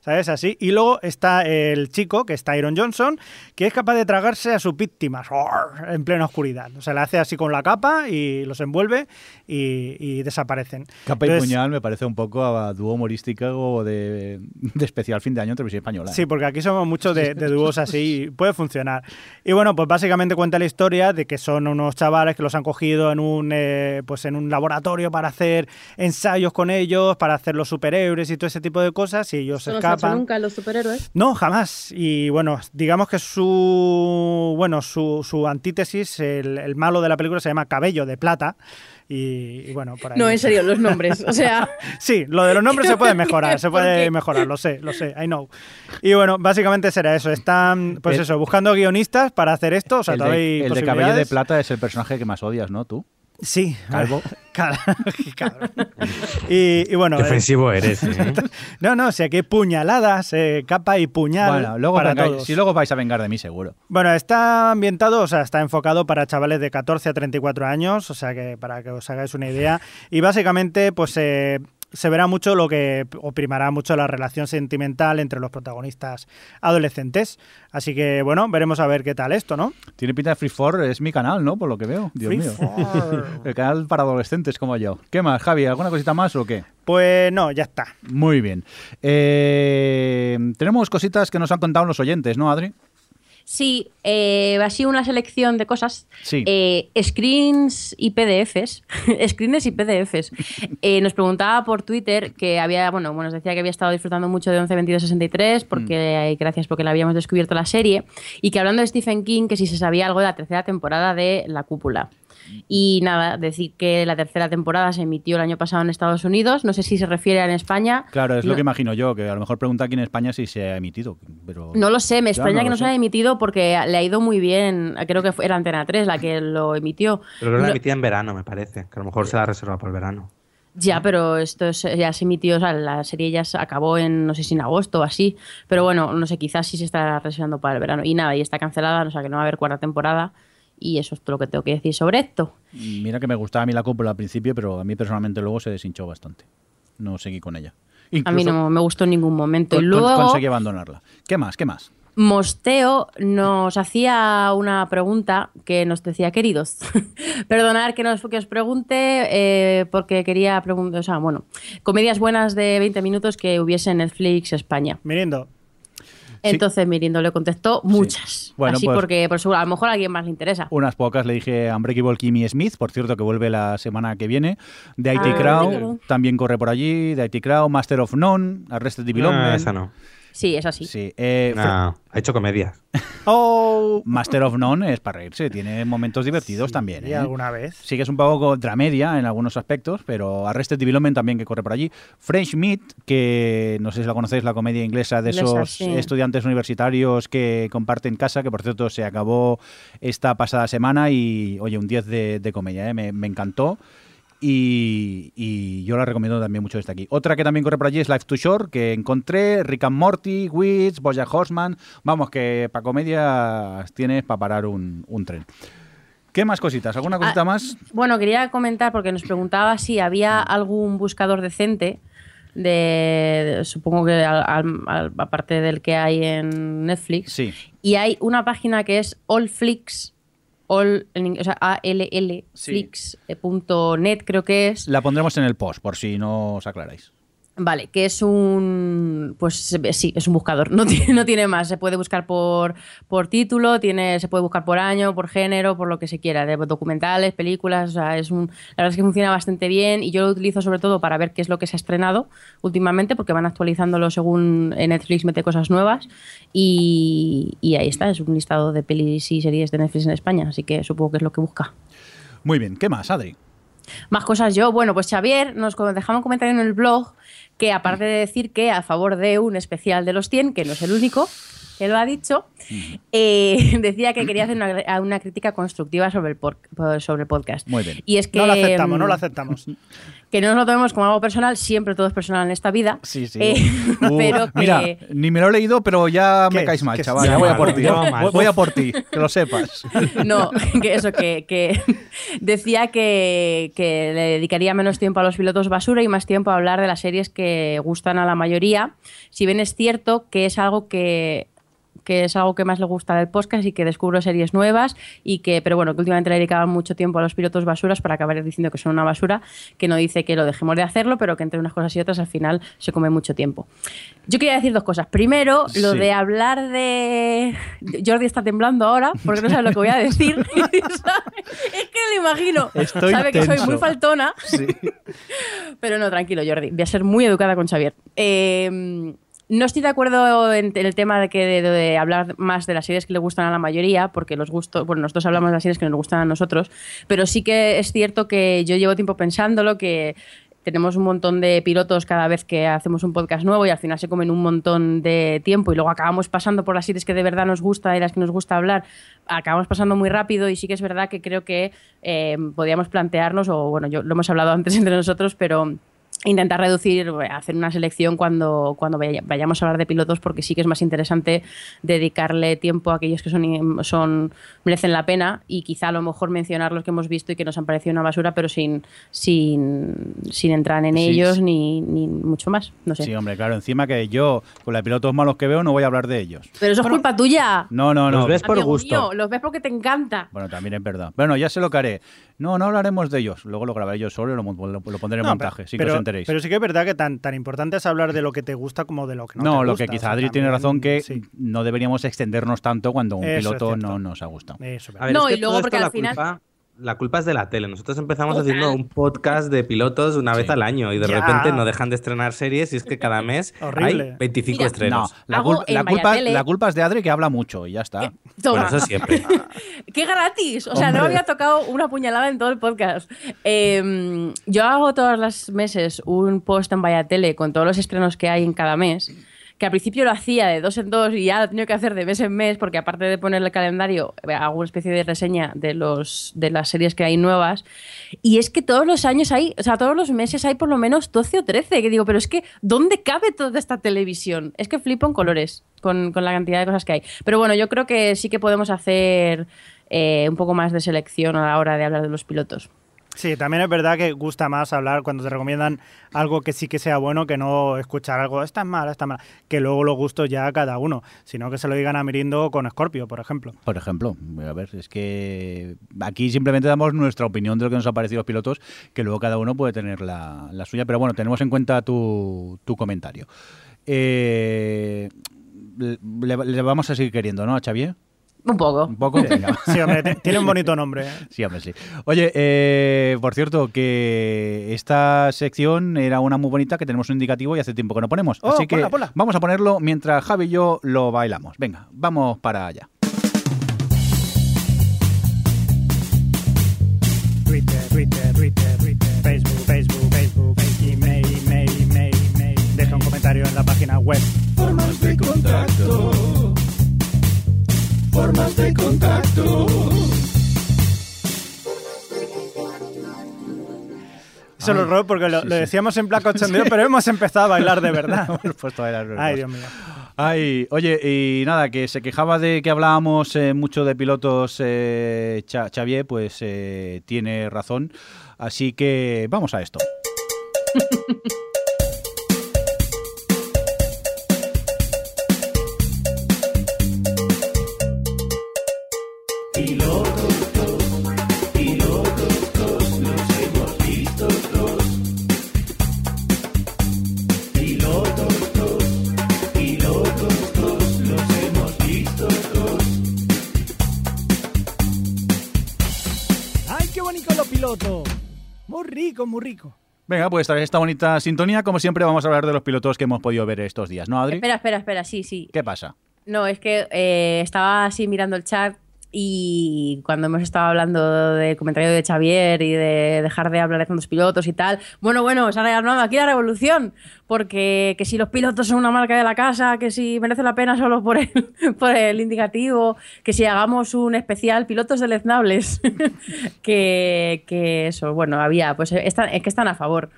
¿sabes? Así. Y luego está el chico, que es Tyron Johnson, que es capaz de tragarse a sus víctimas en plena oscuridad. O sea, le hace así con la capa y los envuelve y, desaparecen. Capa y puñal me parece un poco a dúo humorístico de, de especial fin de año en televisión española. Sí, ¿eh? porque aquí somos muchos de, dúos así y puede funcionar. Y bueno, pues básicamente cuenta la historia de que son unos chavales que los han cogido en un, eh, pues en un laboratorio para hacer ensayos con ellos, para hacer los superhéroes y todo ese tipo de cosas y ellos escapan nunca los superhéroes? No, jamás. Y bueno, digamos que su bueno su, su antítesis, el, malo de la película se llama Cabello de Plata. Y, bueno, por ahí. No, en serio, los nombres. O sea. sí, lo de los nombres se puede mejorar, se puede mejorar, lo sé, lo sé, I know. Y bueno, básicamente será eso. Están, pues eso, buscando guionistas para hacer esto. O sea, el de, el de Cabello de Plata es el personaje que más odias, ¿no? ¿Tú? Sí. Calvo. y, bueno. Qué ofensivo eres. ¿eh? no, no, si aquí hay puñaladas, eh, capa y puñal. Bueno, luego para todos. si luego vais a vengar de mí, seguro. Bueno, está ambientado, o sea, está enfocado para chavales de 14 a 34 años, o sea, que para que os hagáis una idea. Y básicamente, pues. Se verá mucho lo que oprimará mucho la relación sentimental entre los protagonistas adolescentes. Así que, bueno, veremos a ver qué tal esto, ¿no? Tiene pinta de Free for es mi canal, ¿no? Por lo que veo. Dios mío. El canal para adolescentes como yo. ¿Qué más, Javi? ¿Alguna cosita más o qué? Pues no, ya está. Muy bien. Eh, tenemos cositas que nos han contado los oyentes, ¿no, Adri? Sí, eh, así una selección de cosas. Sí. Eh, screens y PDFs. screens y PDFs. Eh, nos preguntaba por Twitter que había, bueno, bueno, nos decía que había estado disfrutando mucho de 11-22-63 porque, mm. gracias porque le habíamos descubierto la serie. Y que hablando de Stephen King, que si se sabía algo de la tercera temporada de La Cúpula. Y nada, decir que la tercera temporada se emitió el año pasado en Estados Unidos. No sé si se refiere a en España. Claro, es lo que imagino yo, que a lo mejor pregunta aquí en España si se ha emitido. Pero... No lo sé, me extraña que no se haya emitido porque le ha ido muy bien. Creo que era Antena 3 la que lo emitió. Pero que lo emitía en verano, me parece. Que a lo mejor se la reserva por el verano. Ya, pero esto ya se emitió, o sea, la serie ya se acabó en, no sé si en agosto o así, pero bueno, no sé, quizás sí se está reservando para el verano. Y nada, y está cancelada, o sea que no va a haber cuarta temporada. Y eso es todo lo que tengo que decir sobre esto. Mira que me gustaba a mí la cúpula al principio, pero a mí personalmente luego se deshinchó bastante. No seguí con ella. a mí no me gustó en ningún momento. y luego conseguí abandonarla. ¿Qué más? ¿Qué más? Mosteo nos hacía una pregunta que nos decía, queridos, perdonar que, nos, que os pregunte eh, porque quería preguntar, o sea, bueno, comedias buenas de 20 minutos que hubiese en Netflix España. Mirindo, entonces Mirindo le contestó muchas. Bueno, Así pues porque por a lo mejor a alguien más le interesa. Unas pocas le dije a Unbreakable Kimmy Smith, por cierto, que vuelve la semana que viene. De IT ah, Crowd, también corre por allí. De IT Crowd, Master of None, Arrested Development. Ah, esa no. Sí, es así. Sí. Eh, Nah, ha hecho comedias. Oh, Master of None es para reírse, tiene momentos divertidos también. ¿Y ¿eh? alguna vez? Sí que es un poco dramedia en algunos aspectos, pero Arrested Development también que corre por allí. French Meat, que no sé si la conocéis, la comedia inglesa de Inglesa, esos sí. estudiantes universitarios que comparten casa, que por cierto se acabó esta pasada semana y, oye, un 10 de, de comedia, ¿eh? me, me encantó. Y, y yo la recomiendo también mucho desde aquí. Otra que también corre por allí es Life to Shore, que encontré, Rick and Morty, Wits, Bojack Horseman. Vamos, que para comedia tienes para parar un, un tren. ¿Qué más cositas? ¿Alguna cosita Ah, más? Bueno, quería comentar porque nos preguntaba si había algún buscador decente de, de- supongo que al- al- al- aparte del que hay en Netflix. Sí. Y hay una página que es allflix, all, en o sea, a l l Sí. flix.net creo que es. La pondremos en el post, por si no os aclaráis. Vale, que es un. Pues sí, es un buscador. No tiene, no tiene más. Se puede buscar por, por título, tiene, se puede buscar por año, por género, por lo que se quiera. De documentales, películas. O sea, es un. La verdad es que funciona bastante bien y yo lo utilizo sobre todo para ver qué es lo que se ha estrenado últimamente, porque van actualizándolo según Netflix mete cosas nuevas. Y, y ahí está, es un listado de pelis y series de Netflix en España. Así que supongo que es lo que busca. Muy bien, ¿qué más, Adri? Más cosas yo. Bueno, pues Xavier nos dejaba un comentario en el blog que aparte de decir que a favor de un especial de los 100, que no es el único que lo ha dicho, eh, decía que quería hacer una, una crítica constructiva sobre el, por- sobre el podcast. Muy bien. Y es que, no lo aceptamos, no mm, lo aceptamos. Que no nos lo tomemos como algo personal, siempre todo es personal en esta vida. Sí, sí. Eh, Uh, pero que... Mira, ni me lo he leído, pero ya me caes mal, chaval. Ya voy a por ti. Voy a por ti, que lo sepas. No, que eso, que, que decía que, que le dedicaría menos tiempo a los pilotos basura y más tiempo a hablar de las series que gustan a la mayoría. Si bien es cierto que es algo que que es algo que más le gusta del podcast y que descubro series nuevas y que, pero bueno, que últimamente le dedicaban mucho tiempo a los pilotos basuras para acabar diciendo que son una basura, que no dice que lo dejemos de hacerlo, pero que entre unas cosas y otras al final se come mucho tiempo. Yo quería decir dos cosas. Primero, lo Sí. de hablar de... Jordi está temblando ahora porque no sabe lo que voy a decir. Es que lo imagino. Estoy sabe que soy muy faltona. Sí. Pero no, tranquilo, Jordi. Voy a ser muy educada con Xavier. Eh, no estoy de acuerdo en el tema de que de, hablar más de las series que le gustan a la mayoría, porque los gustos, bueno, nosotros hablamos de las series que nos gustan a nosotros, pero sí que es cierto que yo llevo tiempo pensándolo, que tenemos un montón de pilotos cada vez que hacemos un podcast nuevo y al final se comen un montón de tiempo y luego acabamos pasando por las series que de verdad nos gusta y las que nos gusta hablar, acabamos pasando muy rápido y sí que es verdad que creo que eh, podríamos plantearnos, o bueno, yo lo hemos hablado antes entre nosotros, pero intentar reducir, eh, hacer una selección cuando, cuando vaya- vayamos a hablar de pilotos, porque sí que es más interesante dedicarle tiempo a aquellos que son, son merecen la pena y quizá a lo mejor mencionar los que hemos visto y que nos han parecido una basura, pero sin, sin, sin entrar en Sí, ellos sí. Ni, ni mucho más. No sé. Sí, hombre, claro. Encima que yo, con de pilotos malos que veo, no voy a hablar de ellos. Pero eso es culpa tuya. No, no, no. Los ves por gusto. mío, los ves porque te encanta. Bueno, también es verdad. Bueno, ya sé lo que haré. No, no hablaremos de ellos. Luego lo grabaré yo solo y lo, lo- lo pondré en No, montaje, que pero, enteréis. pero sí que es verdad que tan, tan importante es hablar de lo que te gusta como de lo que no, no, te lo gusta. que O quizá sea, Adri tiene razón que sí, no deberíamos extendernos tanto cuando un Eso piloto no nos ha gustado. eso es A verdad. ver, No, es que y luego porque al final- Culpa, la culpa es de la tele. Nosotros empezamos Total. haciendo un podcast de pilotos una vez al año y de Ya. repente no dejan de estrenar series y es que cada mes Horrible. hay 25 Mira, No, estrenos. la, cul- culpa, Vallatele- la culpa es de Adri que habla mucho y ya está. Toma. Bueno, eso siempre. ¡Qué gratis! O sea, no Hombre. me había tocado una puñalada en todo el podcast. Eh, yo hago todos los meses un post en Vallatele con todos los estrenos que hay en cada mes. Que al principio lo hacía de dos en dos y ya lo he tenido que hacer de mes en mes, porque aparte de ponerle el calendario, eh, hago una especie de reseña de, los, de las series que hay nuevas. Y es que todos los años hay, o sea, todos los meses hay por lo menos 12 o 13. Que digo, pero es que, ¿dónde cabe toda esta televisión? Es que flipo en colores con, con la cantidad de cosas que hay. Pero bueno, yo creo que sí que podemos hacer eh, un poco más de selección a la hora de hablar de los pilotos. Sí, también es verdad que gusta más hablar cuando te recomiendan algo que sí que sea bueno que no escuchar algo, esta es mala, esta es que luego los gustos ya a cada uno, sino que se lo digan a Mirindo con Scorpio, por ejemplo. Por ejemplo, a ver, es que aquí simplemente damos nuestra opinión de lo que nos ha parecido los pilotos, que luego cada uno puede tener la, la suya, pero bueno, tenemos en cuenta tu, tu comentario. Eh, le, le vamos a seguir queriendo, ¿no, a Xavier? Un poco. Un poco, venga. Sí, hombre, tiene un bonito nombre. ¿eh? Sí, hombre, sí. Oye, eh, por cierto, que esta sección era una muy bonita que tenemos un indicativo y hace tiempo que no ponemos. Oh, Así que ponla, ponla. vamos a ponerlo mientras Javi y yo lo bailamos. Venga, vamos para allá. Twitter, Twitter, Twitter, Twitter, Facebook, Facebook, Facebook, email, email, email, email. Deja un comentario en la página web. Formas de contacto. Formas de contacto. Eso es horror porque lo, sí, lo sí. decíamos en placa 82, pero hemos empezado a bailar de verdad. Hemos puesto a bailar Ay. Dios mío. Ay, oye, y nada, que se quejaba de que hablábamos eh, mucho de pilotos eh, Xavier, pues eh, tiene razón. Así que vamos a esto. rico, muy rico. Venga, pues tras esta bonita sintonía, como siempre, vamos a hablar de los pilotos que hemos podido ver estos días, ¿no, Adri? Espera, espera, espera, sí, sí. ¿Qué pasa? No, es que eh, estaba así mirando el chat y cuando hemos estado hablando del comentario de Xavier y de dejar de hablar de tantos pilotos y tal, bueno, bueno, se ha rearmado aquí la revolución, porque que si los pilotos son una marca de la casa, que si merece la pena solo por el, por el indicativo, que si hagamos un especial pilotos deleznables, que, que eso, bueno, había, pues están, es que están a favor.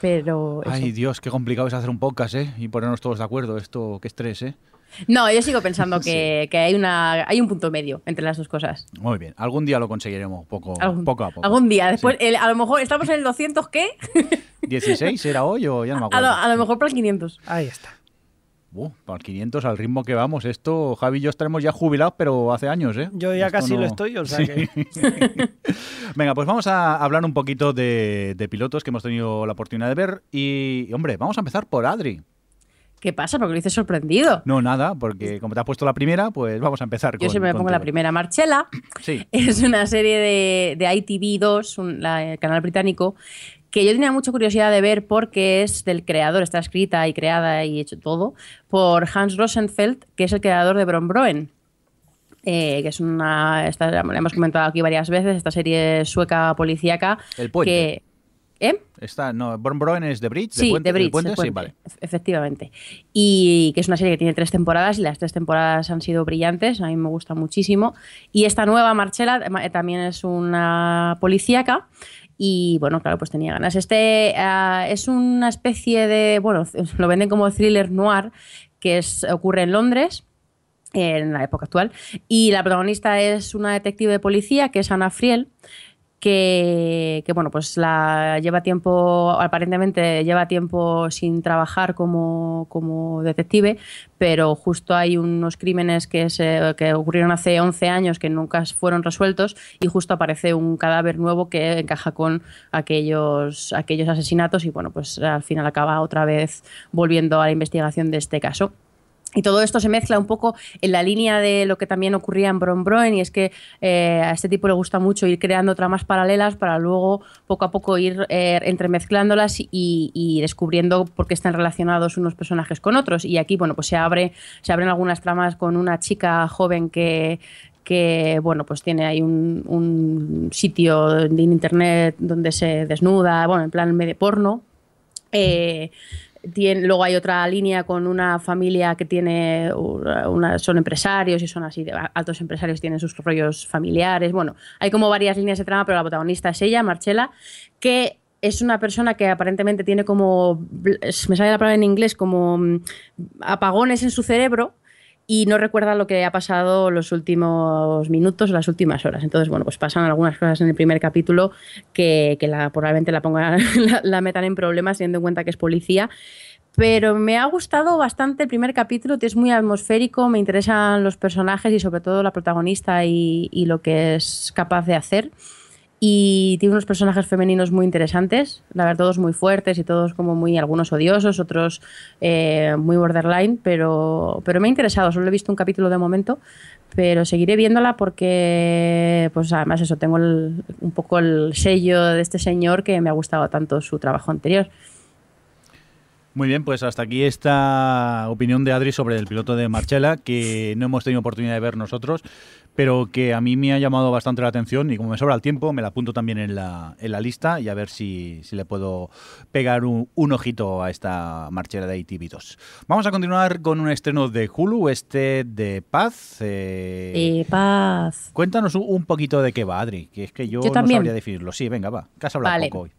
Pero eso. Ay, Dios, qué complicado es hacer un podcast, ¿eh? Y ponernos todos de acuerdo. Esto, qué estrés, ¿eh? No, yo sigo pensando que, que hay, una, hay un punto medio entre las dos cosas. Muy bien. Algún día lo conseguiremos, poco, Algún, poco a poco. algún día. Después, el- a lo mejor estamos en el 200, ¿qué? ¿16 era hoy o ya no me A acuerdo? lo, a lo mejor para el 500. Ahí está. Uh, para el 500, al ritmo que vamos, esto, Javi y yo estaremos ya jubilados, pero hace años, ¿eh? Yo ya Esto casi no- lo estoy, o sea Sí. que... Venga, pues vamos a hablar un poquito de, de pilotos que hemos tenido la oportunidad de ver. Y, hombre, vamos a empezar por Adri. ¿Qué pasa? Porque lo dices sorprendido. No, nada, porque como te has puesto la primera, pues vamos a empezar Yo con- siempre me pongo la primera. Marchela Sí. es una serie de, de ITV2, un- la- el canal británico, que yo tenía mucha curiosidad de ver porque es del creador, está escrita y creada y hecho todo, por Hans Rosenfeld, que es el creador de Brombroen. eh, que es una. Esta, la hemos comentado aquí varias veces, esta serie sueca policíaca. El puente. Que, ¿Eh? Está, no, Born Broen es de Bridge, de Sí, puente, de Bridge, ¿El puente? el Sí, vale. ef- efectivamente. Y que es una serie que tiene tres temporadas y las tres temporadas han sido brillantes, a mí me gusta muchísimo. Y esta nueva, Marchela, eh, también es una policíaca y bueno, claro, pues tenía ganas. Este ah, es una especie de, bueno, lo venden como thriller noir que es, ocurre en Londres en la época actual. Y la protagonista es una detective de policía, que es Ana Friel, que, bueno, pues la lleva tiempo, aparentemente lleva tiempo sin trabajar como, como detective, pero justo hay unos crímenes que, se, que ocurrieron hace 11 años que nunca fueron resueltos y justo aparece un cadáver nuevo que encaja con aquellos, aquellos asesinatos y bueno, pues al final acaba otra vez volviendo a la investigación de este caso. Y todo esto se mezcla un poco en la línea de lo que también ocurría en Bron Broen, y es que eh, a este tipo le gusta mucho ir creando tramas paralelas para luego poco a poco ir eh, entremezclándolas y, descubriendo por qué están relacionados unos personajes con otros. Y aquí, bueno, pues se abre, se abren algunas tramas con una chica joven que que bueno pues tiene ahí un, un sitio en internet donde se desnuda, bueno, en plan medio porno. Eh, luego hay otra línea con una familia que tiene son empresarios y son así altos empresarios tienen sus rollos familiares. Bueno hay como varias líneas de trama pero la protagonista es ella Marchela que es una persona que aparentemente tiene como me sale la palabra en inglés como mm, apagones en su cerebro y no recuerda lo que ha pasado los últimos minutos las últimas horas. Entonces, bueno, pues pasan algunas cosas en el primer capítulo que, probablemente la, pongan, la, metan en problemas teniendo en cuenta que es policía. Pero me ha gustado bastante el primer capítulo, que es muy atmosférico, me interesan los personajes y sobre todo la protagonista y lo que es capaz de hacer. Y tiene unos personajes femeninos muy interesantes, la verdad todos muy fuertes y todos como muy algunos odiosos, otros eh, muy borderline, pero, pero me ha interesado, solo he visto un capítulo de momento, pero seguiré viéndola porque pues además eso, tengo un poco el sello de este señor que me ha gustado tanto su trabajo anterior. Muy bien, pues hasta aquí esta opinión de Adri sobre el piloto de Marchela, que no hemos tenido oportunidad de ver nosotros, pero que a mí me ha llamado bastante la atención y como me sobra el tiempo, me la apunto también en la, en la lista y a ver si, si le puedo pegar un, ojito a esta Marchela de ITV 2. Vamos a continuar con un estreno de Hulu, este de Paz. Eh, Paz. Cuéntanos un poquito de qué va, Adri, que es que yo, no sabría definirlo. Sí, venga, va, que has hablado poco hoy.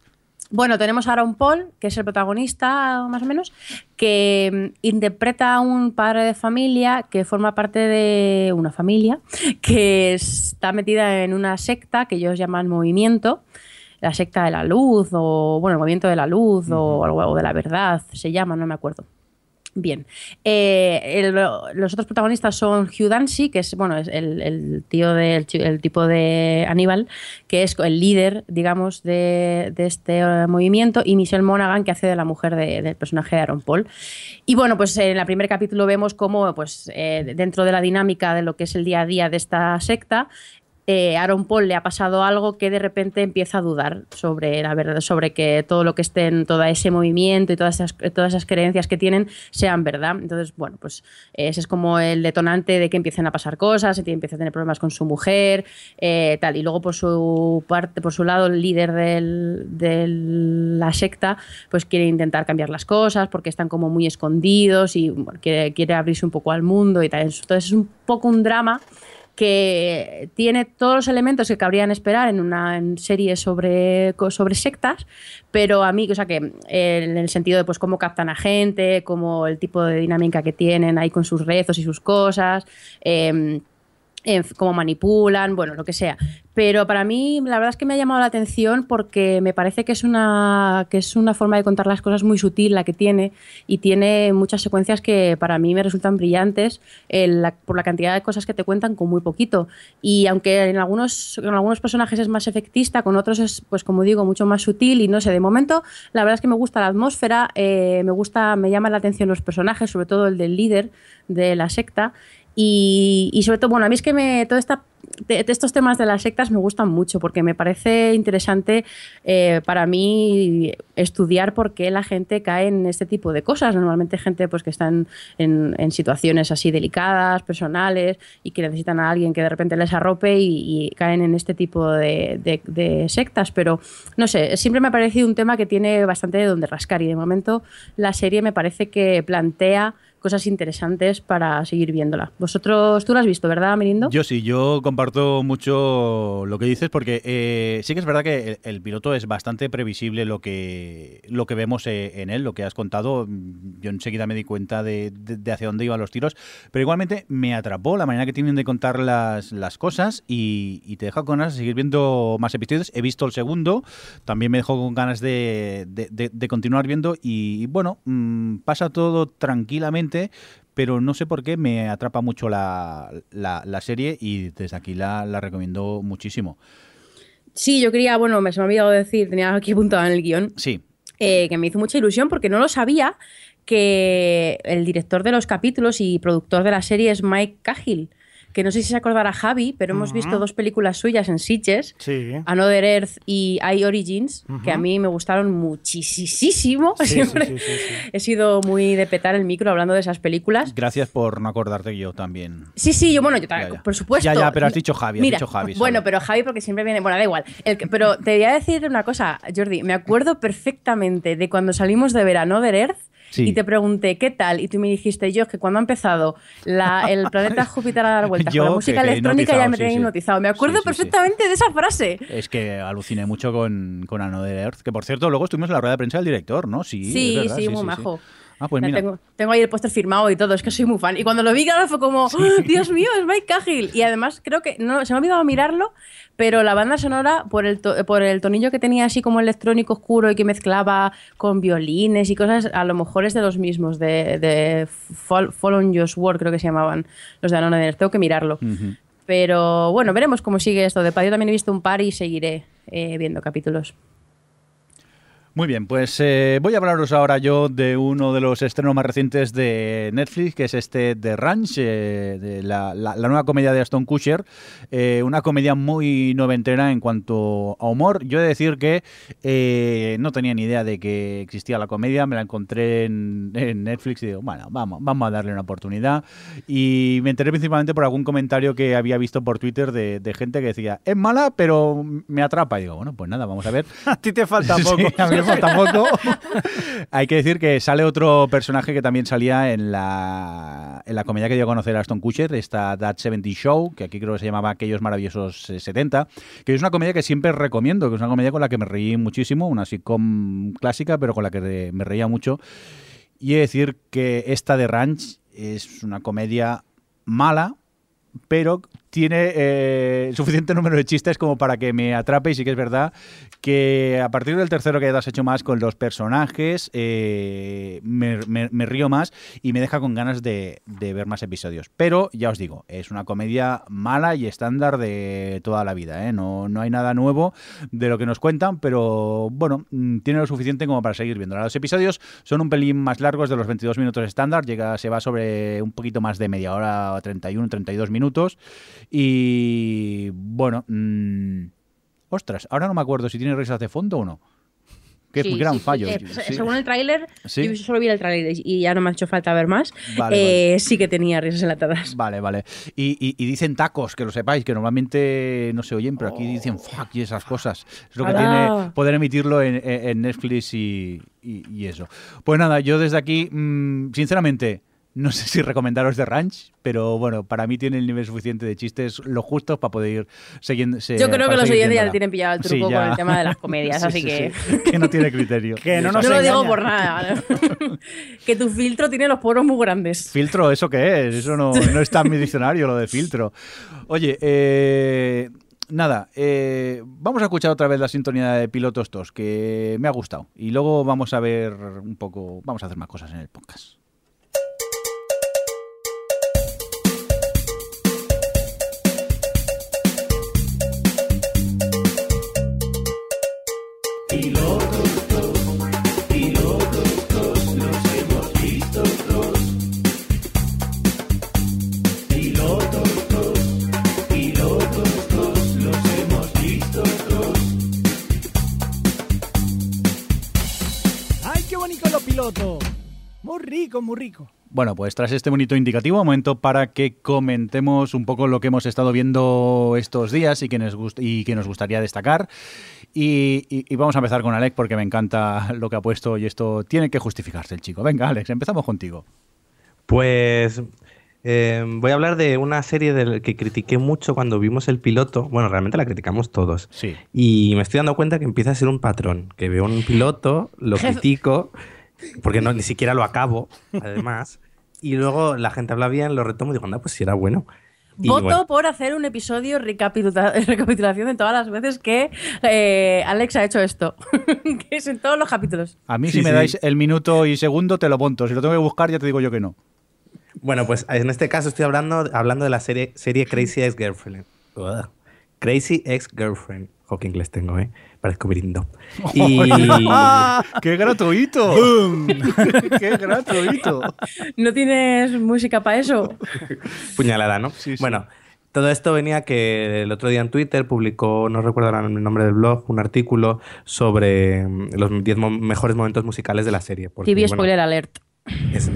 Bueno, tenemos ahora un Paul, que es el protagonista, más o menos, que mm, interpreta a un padre de familia que forma parte de una familia que está metida en una secta que ellos llaman movimiento la secta de la luz o bueno el movimiento de la luz o algo de la verdad se llama no me acuerdo Bien. Eh, los otros protagonistas son Hugh Dancy, que es bueno, es el, tío del el tipo de Aníbal, que es el líder, digamos, de, este eh, movimiento, y Michelle Monaghan, que hace de la mujer del personaje de Aaron Paul. Y bueno, pues en el primer capítulo vemos cómo, pues, eh, dentro de la dinámica de lo que es el día a día de esta secta, eh, Aaron Paul le ha pasado algo que de repente empieza a dudar sobre la verdad, sobre que todo lo que esté en todo ese movimiento y todas esas, creencias que tienen sean verdad. Entonces, bueno, pues ese es como el detonante de que empiecen a pasar cosas, empieza a tener problemas con su mujer, eh, tal. Y luego por su parte, por su lado, el líder de la secta, pues quiere intentar cambiar las cosas porque están como muy escondidos y quiere, quiere abrirse un poco al mundo y tal. Entonces es un poco un drama que tiene todos los elementos que cabrían esperar en una serie sobre, sobre sectas, pero a mí, o sea, que en el sentido de pues cómo captan a gente, como el tipo de dinámica que tienen ahí con sus rezos y sus cosas. Eh, cómo manipulan, bueno, lo que sea. Pero para mí la verdad es que me ha llamado la atención porque me parece que es una, que es una forma de contar las cosas muy sutil la que tiene y tiene muchas secuencias que para mí me resultan brillantes por la cantidad de cosas que te cuentan con muy poquito. Y aunque en algunos, en algunos personajes es más efectista, con otros es, pues como digo, mucho más sutil y no sé, de momento la verdad es que me gusta la atmósfera, eh, me gusta, me llama la atención los personajes, sobre todo el del líder de la secta y, sobre todo, bueno, a mí es que me, esta, estos temas de las sectas me gustan mucho porque me parece interesante eh, para mí estudiar por qué la gente cae en este tipo de cosas. Normalmente gente pues, que están en, en situaciones así delicadas, personales y que necesitan a alguien que de repente les arrope y, caen en este tipo de, de, de, sectas. Pero no sé, siempre me ha parecido un tema que tiene bastante de donde rascar y de momento la serie me parece que plantea cosas interesantes para seguir viéndola. Vosotros, tú la has visto, ¿verdad, Mirindo? Yo sí, yo comparto mucho lo que dices porque eh, sí que es verdad que el, piloto es bastante previsible lo que, lo que vemos eh, en él, lo que has contado. Yo enseguida me di cuenta de, hacia dónde iban los tiros, pero igualmente me atrapó la manera que tienen de contar las, las cosas y, te deja con ganas de seguir viendo más episodios. He visto el segundo, también me dejó con ganas de, continuar viendo y, bueno, mm, pasa todo tranquilamente pero no sé por qué me atrapa mucho la, serie y desde aquí la, recomiendo muchísimo. Sí, yo quería, bueno, me se me ha olvidado decir, tenía aquí apuntado en el guion. Sí. Eh, que me hizo mucha ilusión porque no lo sabía que el director de los capítulos y productor de la serie es Mike Cahill que no sé si se acordará Javi, pero hemos visto dos películas suyas en Sitges, Another Earth y I Origins, que a mí me gustaron muchísimo. Siempre he sido muy de petar el micro hablando de esas películas. Gracias por no acordarte yo también. Sí, sí, yo, bueno, yo también, por supuesto. Ya, ya, pero has dicho Javi, has dicho Javi. Bueno, pero Javi porque siempre viene, bueno, da igual. pero te voy a decir una cosa, Jordi, me acuerdo perfectamente de cuando salimos de ver Another Earth y te pregunté, ¿qué tal? Y tú me dijiste, yo, que cuando ha empezado el planeta Júpiter a dar vueltas con la música electrónica ya me tenía hipnotizado. Me acuerdo perfectamente de esa frase. Es que aluciné mucho con, con Another Earth, que por cierto, luego estuvimos en la rueda de prensa del director, ¿no? Sí, sí, sí, muy majo. Ah, pues mira. Tengo, ahí el póster firmado y todo, es que soy muy fan. Y cuando lo vi, claro, fue como, ¡Oh, Dios mío, es Mike Cahill. Y además creo que, no, se me ha olvidado mirarlo, pero la banda sonora, por el, por el tonillo que tenía así como electrónico oscuro y que mezclaba con violines y cosas, a lo mejor es de los mismos, de, de Fall, on Your Sword, creo que se llamaban los de Anonymous. Tengo que mirarlo. Pero bueno, veremos cómo sigue esto de Yo también he visto un par y seguiré eh, viendo capítulos. Muy bien, pues eh, voy a hablaros ahora yo de uno de los estrenos más recientes de Netflix, que es este The Ranch, eh, de la, nueva comedia de Aston Kutcher, eh, una comedia muy noventera en cuanto a humor. Yo he de decir que no tenía ni idea de que existía la comedia, me la encontré en, Netflix y digo, bueno, vamos, vamos a darle una oportunidad. Y me enteré principalmente por algún comentario que había visto por Twitter de, gente que decía, es mala, pero me atrapa. Y digo, bueno, pues nada, vamos a ver. a ti te falta poco. tampoco. Hay que decir que sale otro personaje que también salía en la, en la comedia que dio a conocer a Aston Kutcher, esta That 70 Show, que aquí creo que se llamaba Aquellos Maravillosos 70, eh, que es una comedia que siempre recomiendo, que es una comedia con la que me reí muchísimo, una sitcom clásica, pero con la que me reía mucho. Y he de decir que esta de Ranch es una comedia mala, pero tiene eh, suficiente número de chistes como para que me atrape y sí que es verdad que a partir del tercero que has hecho más con los personajes eh, me, río más y me deja con ganas de, ver más episodios. Pero ya os digo, es una comedia mala y estándar de toda la vida. ¿eh? No, no hay nada nuevo de lo que nos cuentan, pero bueno, mm, tiene lo suficiente como para seguir viendo. Los episodios son un pelín más largos de los 22 minutos estándar, llega, se va sobre un poquito más de media hora, 31, 32 minutos. Y bueno, mmm, ostras, ahora no me acuerdo si tiene risas de fondo o no. Qué gran fallo. Eh, según el tráiler, yo solo vi el tráiler y ya no me ha hecho falta ver más. Eh, sí que tenía risas enlatadas. Vale, vale. Y, dicen tacos, que lo sepáis, que normalmente no se oyen, pero aquí dicen fuck y esas cosas. Es lo que tiene poder emitirlo en, Netflix y, eso. Pues nada, yo desde aquí, mm, sinceramente, no sé si recomendaros The Ranch, pero bueno, para mí tiene el nivel suficiente de chistes, lo justo para poder ir siguiendo. Yo creo que los oyentes ya le tienen pillado el truco con el tema de las comedias, así que. que no tiene criterio. que no, no lo digo por nada. que tu filtro tiene los poros muy grandes. ¿Filtro? ¿Eso qué es? Eso no, no está en mi diccionario, lo de filtro. Oye, eh nada, eh, vamos a escuchar otra vez la sintonía de Pilotos 2, que me ha gustado. Y luego vamos a ver un poco, vamos a hacer más cosas en el podcast. Rico, muy rico. Bueno, pues tras este bonito indicativo, momento para que comentemos un poco lo que hemos estado viendo estos días y que nos, y que nos gustaría destacar. Y, vamos a empezar con Alex porque me encanta lo que ha puesto y esto tiene que justificarse el chico. Venga, Alex, empezamos contigo. Pues eh, voy a hablar de una serie de que critiqué mucho cuando vimos el piloto. Bueno, realmente la criticamos todos. Sí. Y me estoy dando cuenta que empieza a ser un patrón. Que veo un piloto, lo critico porque no, ni siquiera lo acabo, además. y luego la gente habla bien, lo retomo y digo, anda, pues si era bueno. Voto por hacer un episodio recapitulación de todas las veces que eh, Alex ha hecho esto. que es en todos los capítulos. A mí, si me dais el minuto y segundo, te lo monto. Si lo tengo que buscar, ya te digo yo que no. Bueno, pues en este caso estoy hablando, hablando de la serie, serie Crazy Ex Girlfriend. Crazy Ex Girlfriend. Ojo, que inglés tengo, ¿eh? Parezco brindo. Y... ¡Qué gratuito! ¡Qué gratuito! ¿No tienes música para eso? Puñalada, ¿no? Bueno, todo esto venía que el otro día en Twitter publicó, no recuerdo el nombre del blog, un artículo sobre mm, los 10 mejores momentos musicales de la serie. TV spoiler alert. Es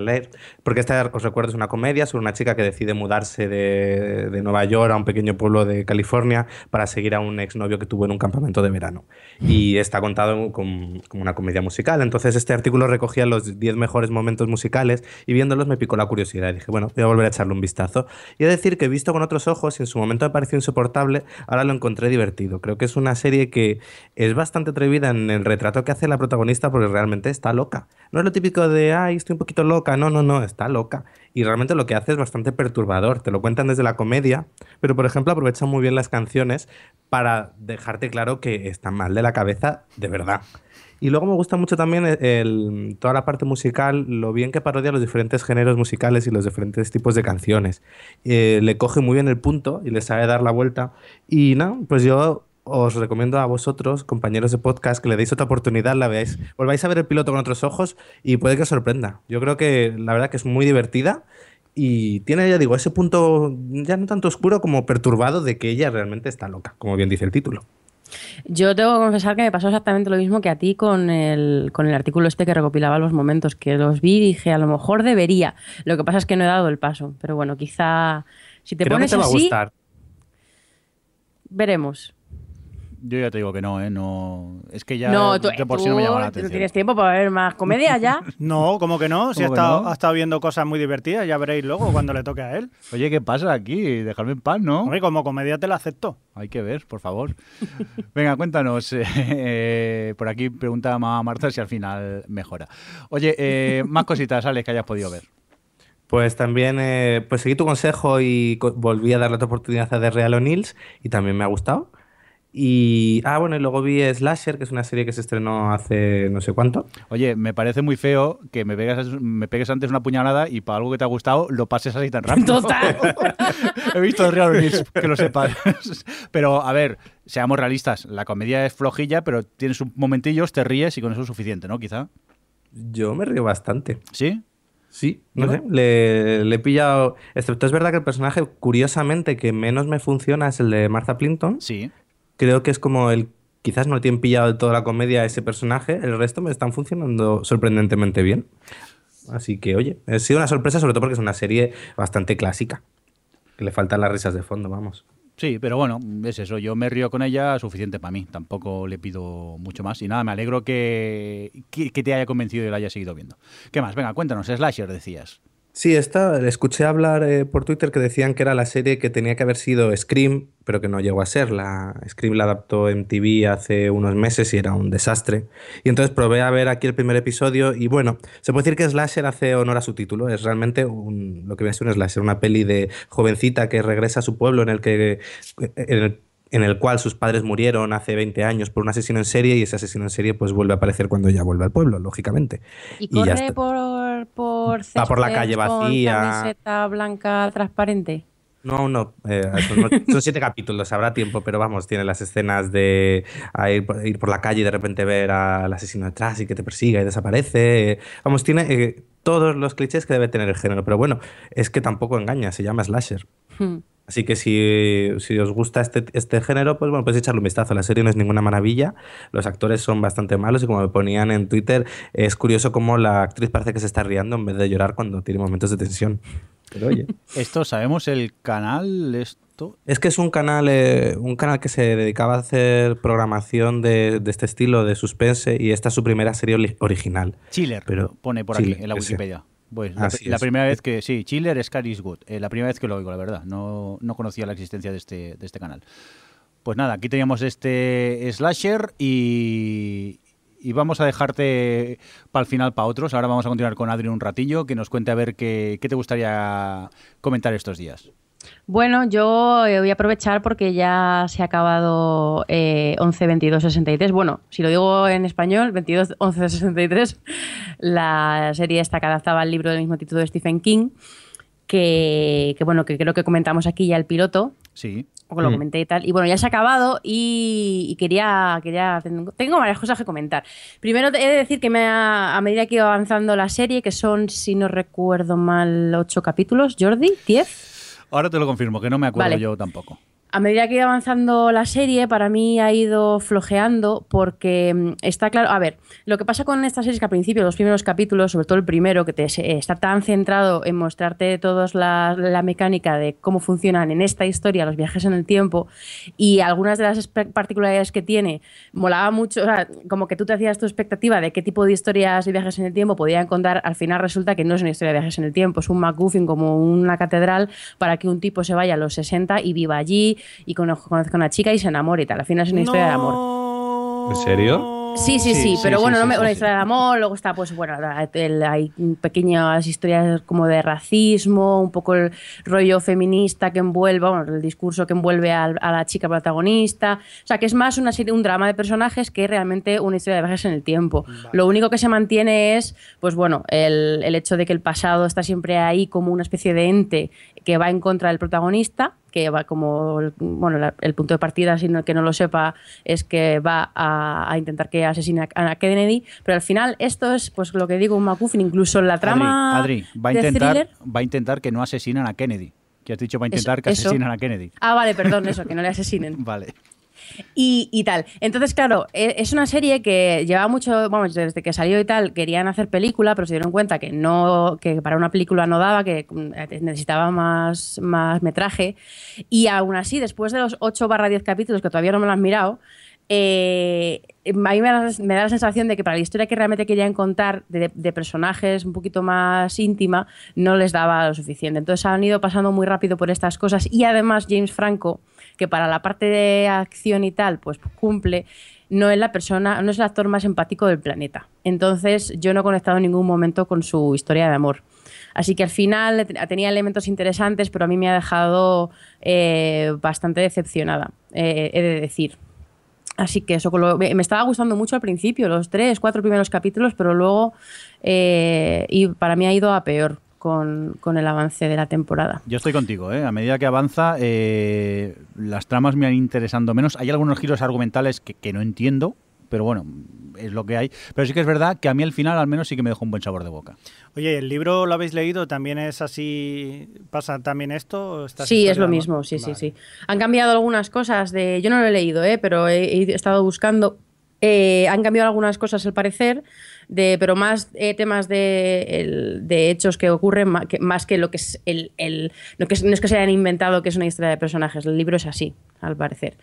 leer. Porque esta, os recuerdo, es una comedia sobre una chica que decide mudarse de, de, Nueva York a un pequeño pueblo de California para seguir a un exnovio que tuvo en un campamento de verano. Y está contado como, una comedia musical. Entonces, este artículo recogía los 10 mejores momentos musicales y viéndolos me picó la curiosidad. Y dije, bueno, voy a volver a echarle un vistazo. Y he de decir que visto con otros ojos, y en su momento me pareció insoportable, ahora lo encontré divertido. Creo que es una serie que es bastante atrevida en el retrato que hace la protagonista porque realmente está loca. No es lo típico de ay, estoy un poquito loca. No, no, no, está loca. Y realmente lo que hace es bastante perturbador. Te lo cuentan desde la comedia, pero por ejemplo aprovechan muy bien las canciones para dejarte claro que está mal de la cabeza de verdad. Y luego me gusta mucho también el, toda la parte musical, lo bien que parodia los diferentes géneros musicales y los diferentes tipos de canciones. Eh, le coge muy bien el punto y le sabe dar la vuelta. Y no, pues yo os recomiendo a vosotros, compañeros de podcast, que le deis otra oportunidad, la veáis, volváis a ver el piloto con otros ojos y puede que os sorprenda. Yo creo que la verdad que es muy divertida y tiene, ya digo, ese punto ya no tanto oscuro como perturbado de que ella realmente está loca, como bien dice el título. Yo tengo que confesar que me pasó exactamente lo mismo que a ti con el, con el artículo este que recopilaba los momentos, que los vi y dije, a lo mejor debería. Lo que pasa es que no he dado el paso, pero bueno, quizá si te Creo pones que te va a así, gustar. veremos. Yo ya te digo que no, ¿eh? No, es que ya no, tú, de por sí no me llama la atención. tienes tiempo para ver más comedia ya. No, ¿cómo que no? Si ha ¿Cómo que estado, no? ha estado viendo cosas muy divertidas, ya veréis luego cuando le toque a él. Oye, ¿qué pasa aquí? Dejadme en paz, ¿no? Hombre, como comedia te la acepto. Hay que ver, por favor. Venga, cuéntanos. eh, por aquí pregunta a Marta si al final mejora. Oye, eh, más cositas, Alex, que hayas podido ver. Pues también eh, pues seguí tu consejo y co- volví a darle otra oportunidad a The Real O'Neills y también me ha gustado. Y, ah, bueno, y luego vi Slasher, que es una serie que se estrenó hace no sé cuánto. Oye, me parece muy feo que me pegues, me pegues antes una puñalada y para algo que te ha gustado lo pases así tan rápido. Total. He visto Real O'Neills, que lo sepas. Pero, a ver, seamos realistas. La comedia es flojilla, pero tienes un momentillos, te ríes y con eso es suficiente, ¿no? Quizá. Yo me río bastante. ¿Sí? Sí, no sé, le, le he pillado... Excepto es verdad que el personaje, curiosamente, que menos me funciona es el de Martha Plimpton. Sí. Creo que es como el... Quizás no tienen pillado de toda la comedia ese personaje, el resto me están funcionando sorprendentemente bien. Así que, oye, ha sido una sorpresa, sobre todo porque es una serie bastante clásica. Le faltan las risas de fondo, vamos. Sí, pero bueno, es eso. Yo me río con ella, suficiente para mí. Tampoco le pido mucho más. Y nada, me alegro que, que, que te haya convencido y la haya seguido viendo. ¿Qué más? Venga, cuéntanos. Slasher, decías. Sí, esta, le escuché hablar eh, por Twitter que decían que era la serie que tenía que haber sido Scream, pero que no llegó a ser. La Scream la adaptó MTV hace unos meses y era un desastre. Y entonces probé a ver aquí el primer episodio y bueno, se puede decir que Slasher hace honor a su título. Es realmente lo que viene a ser un Slasher, una peli de jovencita que regresa a su pueblo en el que... en el cual sus padres murieron hace 20 años por un asesino en serie y ese asesino en serie pues vuelve a aparecer cuando ella vuelve al pueblo, lógicamente. Y Y ya corre está. por, por, Va por la calle con vacía. camiseta blanca transparente. No, no, eh, son, siete capítulos, habrá tiempo, pero vamos, tiene las escenas de ir, por, ir por la calle y de repente ver al asesino detrás y que te persiga y desaparece. Vamos, tiene eh, todos los clichés que debe tener el género, pero bueno, es que tampoco engaña, se llama slasher. Hmm. Así que si, si os gusta este, este género, pues bueno, podéis echarle un vistazo. La serie no es ninguna maravilla, los actores son bastante malos y como me ponían en Twitter, es curioso cómo la actriz parece que se está riendo en vez de llorar cuando tiene momentos de tensión. Pero oye. Esto, ¿sabemos el canal? Esto. Es que es un canal, eh, un canal que se dedicaba a hacer programación de, de este estilo, de suspense, y esta es su primera serie ori- original. Chiller, Pero- pone por Chiller, aquí en la ese. Pues la, la es. primera vez que sí, Chiller, Scar is Good. Eh, la primera vez que lo oigo, la verdad. No, no conocía la existencia de este, de este canal. Pues nada, aquí teníamos este slasher y, y vamos a dejarte para el final para otros. Ahora vamos a continuar con Adri un ratillo que nos cuente a ver qué, qué te gustaría comentar estos días. Bueno, yo eh, voy a aprovechar porque ya se ha acabado eh, 11 22 63. Bueno, si lo digo en español, 22 11 63, la serie esta que adaptaba al libro del mismo título de Stephen King, que, que, bueno, que creo que comentamos aquí ya el piloto, Sí. o que lo Mm. comenté y tal. Y bueno, ya se ha acabado y, y quería, quería tengo, tengo varias cosas que comentar. Primero he de decir que me ha- a medida que iba avanzando la serie, que son, si no recuerdo mal, ocho capítulos, Jordi, ¿diez? Ahora te lo confirmo, que no me acuerdo Vale. yo tampoco. A medida que iba avanzando la serie, para mí ha ido flojeando porque mm, está claro. A ver, lo que pasa con esta serie es que al principio, los primeros capítulos, sobre todo el primero, que te, se- está tan centrado en mostrarte toda la, la mecánica de cómo funcionan en esta historia los viajes en el tiempo y algunas de las particularidades que tiene, molaba mucho. O sea, como que tú te hacías tu expectativa de qué tipo de historias de viajes en el tiempo podían contar. Al final resulta que no es una historia de viajes en el tiempo, es un MacGuffin como una catedral para que un tipo se vaya a los 60 y viva allí y cono- conozca a una chica y se enamore y tal. Al final es una historia de amor. ¿En serio? Sí, sí, sí, pero sí, bueno, sí, no me, sí, una sí. historia de amor, luego está, pues bueno, el- hay pequeñas historias como de racismo, un poco el rollo feminista que envuelve, bueno, el discurso que envuelve a, la chica protagonista, o sea, que es más una serie, un drama de personajes que realmente una historia de viajes en el tiempo. Lo único que se mantiene es, pues bueno, el, el hecho de que el pasado está siempre ahí como una especie de ente que va en contra del protagonista, que va como, bueno, el punto de partida, sino que no lo sepa, es que va a, intentar que asesine a Kennedy, pero al final esto es, pues lo que digo, un MacGuffin, incluso en la trama Adri, va, a intentar, va a intentar que no asesinan a Kennedy. Que has dicho va a intentar que asesinen a Kennedy. Ah, vale, perdón, eso, que no le asesinen. vale. Y, tal. Entonces, claro, e, es una serie que lleva mucho, vamos, desde que salió y tal, querían hacer película, pero se dieron cuenta que no, que para una película no daba, que mm, necesitaba más, más metraje. Y aún así, después de los 8 barra 10 capítulos, que todavía no me lo han mirado, eh, a mí me da, la sensación de que para la historia que realmente querían contar de, de, personajes un poquito más íntima, no les daba lo suficiente. Entonces han ido pasando muy rápido por estas cosas y además James Franco que para la parte de acción y tal, pues cumple, no es la persona, no es el actor más empático del planeta. Entonces, yo no he conectado en ningún momento con su historia de amor. Así que al final tenía elementos interesantes, pero a mí me ha dejado eh, bastante decepcionada, eh, he de decir. Así que eso me estaba gustando mucho al principio, los tres, cuatro primeros capítulos, pero luego eh, y para mí ha ido a peor con, el avance de la temporada. Yo estoy contigo, ¿eh? a medida que avanza, eh, las tramas me han interesando menos. Hay algunos giros argumentales que, no entiendo, pero bueno, es lo que hay. Pero sí que es verdad que a mí al final al menos sí que me dejó un buen sabor de boca. Oye, ¿el libro lo habéis leído? ¿También es así? ¿Pasa también esto? Sí, es lo mismo, sí, sí, sí. Han cambiado algunas cosas de... Yo no lo he leído, ¿eh? pero he, estado buscando. Eh, han cambiado algunas cosas al parecer de, pero más eh, temas de, de, hechos que ocurren más que, lo que es el, el que no es que se hayan inventado que es una historia de personajes, el libro es así, al parecer.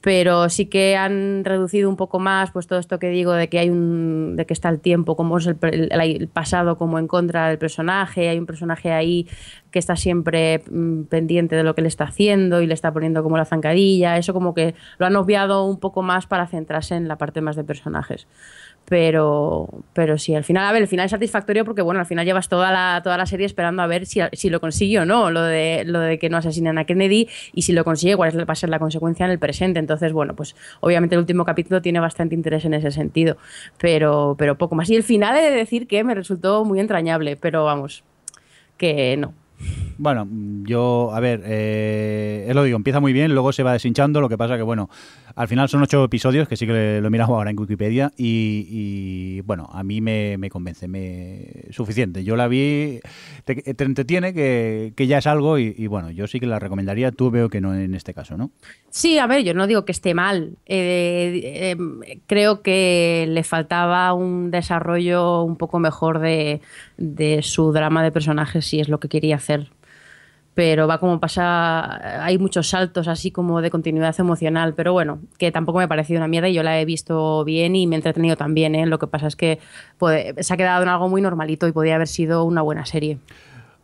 Pero sí que han reducido un poco más pues todo esto que digo de que hay un de que está el tiempo como es el, el, pasado como en contra del personaje. Hay un personaje ahí que está siempre mm, pendiente de lo que le está haciendo y le está poniendo como la zancadilla. Eso como que lo han obviado un poco más para centrarse en la parte más de personajes pero, pero sí, al final, a ver, el final es satisfactorio porque, bueno, al final llevas toda la, toda la serie esperando a ver si, si lo consigue o no, lo de, lo de que no asesinen a Kennedy y si lo consigue, cuál va a ser la consecuencia en el presente. Entonces, bueno, pues obviamente el último capítulo tiene bastante interés en ese sentido, pero, pero poco más. Y el final he de decir que me resultó muy entrañable, pero vamos, que no. Bueno, yo, a ver, eh, lo digo, empieza muy bien, luego se va deshinchando, lo que pasa que, bueno, al final son ocho episodios, que sí que lo he ahora en Wikipedia, y, bueno, a mí me, convence, me suficiente. Yo la vi, te, entretiene, que, ya es algo, y, bueno, yo sí que la recomendaría, tú veo que no en este caso, ¿no? Sí, a ver, yo no digo que esté mal, eh, eh, creo que le faltaba un desarrollo un poco mejor de, de su drama de personajes, si es lo que quería hacer pero va como pasa, hay muchos saltos así como de continuidad emocional, pero bueno, que tampoco me ha parecido una mierda y yo la he visto bien y me he entretenido también, ¿eh? lo que pasa es que se ha quedado en algo muy normalito y podría haber sido una buena serie.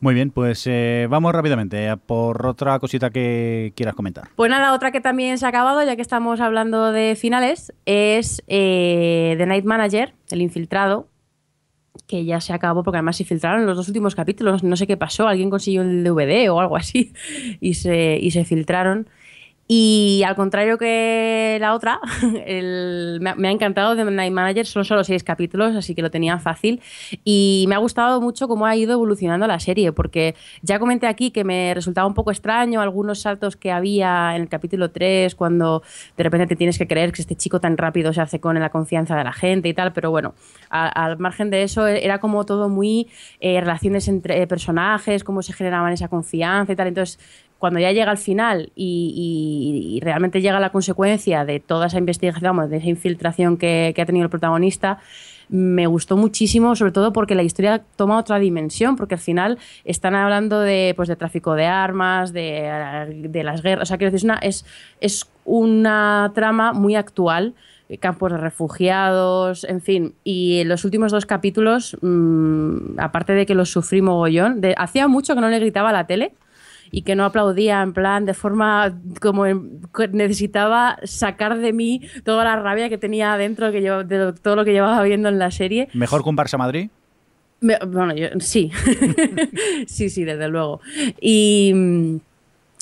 Muy bien, pues eh, vamos rápidamente por otra cosita que quieras comentar. Pues nada, otra que también se ha acabado, ya que estamos hablando de finales, es eh, The Night Manager, el infiltrado, que ya se acabó porque además se filtraron los dos últimos capítulos, no sé qué pasó, alguien consiguió el DVD o algo así y se, y se filtraron. Y al contrario que la otra, me, ha encantado The Night Manager, son solo seis capítulos, así que lo tenía fácil. Y me ha gustado mucho cómo ha ido evolucionando la serie, porque ya comenté aquí que me resultaba un poco extraño algunos saltos que había en el capítulo 3, cuando de repente te tienes que creer que este chico tan rápido se hace con la confianza de la gente y tal, pero bueno, al margen de eso, era como todo muy eh, relaciones entre personajes, cómo se generaban esa confianza y tal. Entonces, cuando ya llega al final y, realmente llega la consecuencia de toda esa investigación, de esa infiltración que, ha tenido el protagonista, me gustó muchísimo, sobre todo porque la historia toma otra dimensión, porque al final están hablando de, pues, de tráfico de armas, de, las guerras, o sea, quiero decir, es es una trama muy actual campos de refugiados, en fin. Y en los últimos dos capítulos, mm, aparte de que los sufrí mogollón, hacía mucho que no le gritaba a la tele y que no aplaudía en plan de forma como necesitaba sacar de mí toda la rabia que tenía adentro que yo, de todo lo que llevaba viendo en la serie. ¿Mejor que un Barça Madrid? bueno, yo, sí. sí, sí, desde luego. Y.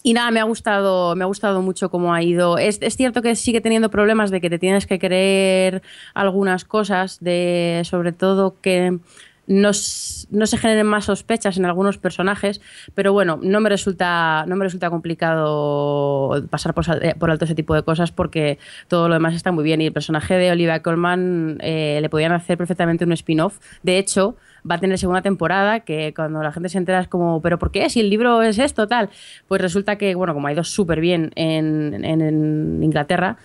Y nada, me ha gustado, me ha gustado mucho cómo ha ido. Es, es, cierto que sigue teniendo problemas de que te tienes que creer algunas cosas, de sobre todo que no, se generen más sospechas en algunos personajes, pero bueno, no me resulta, no me resulta complicado pasar por, por alto ese tipo de cosas porque todo lo demás está muy bien y el personaje de Olivia Colman eh, le podían hacer perfectamente un spin-off. De hecho, va a tener segunda temporada, que cuando la gente se entera es como, ¿pero por qué? Si el libro es esto, tal. Pues resulta que, bueno, como ha ido súper bien en, en Inglaterra,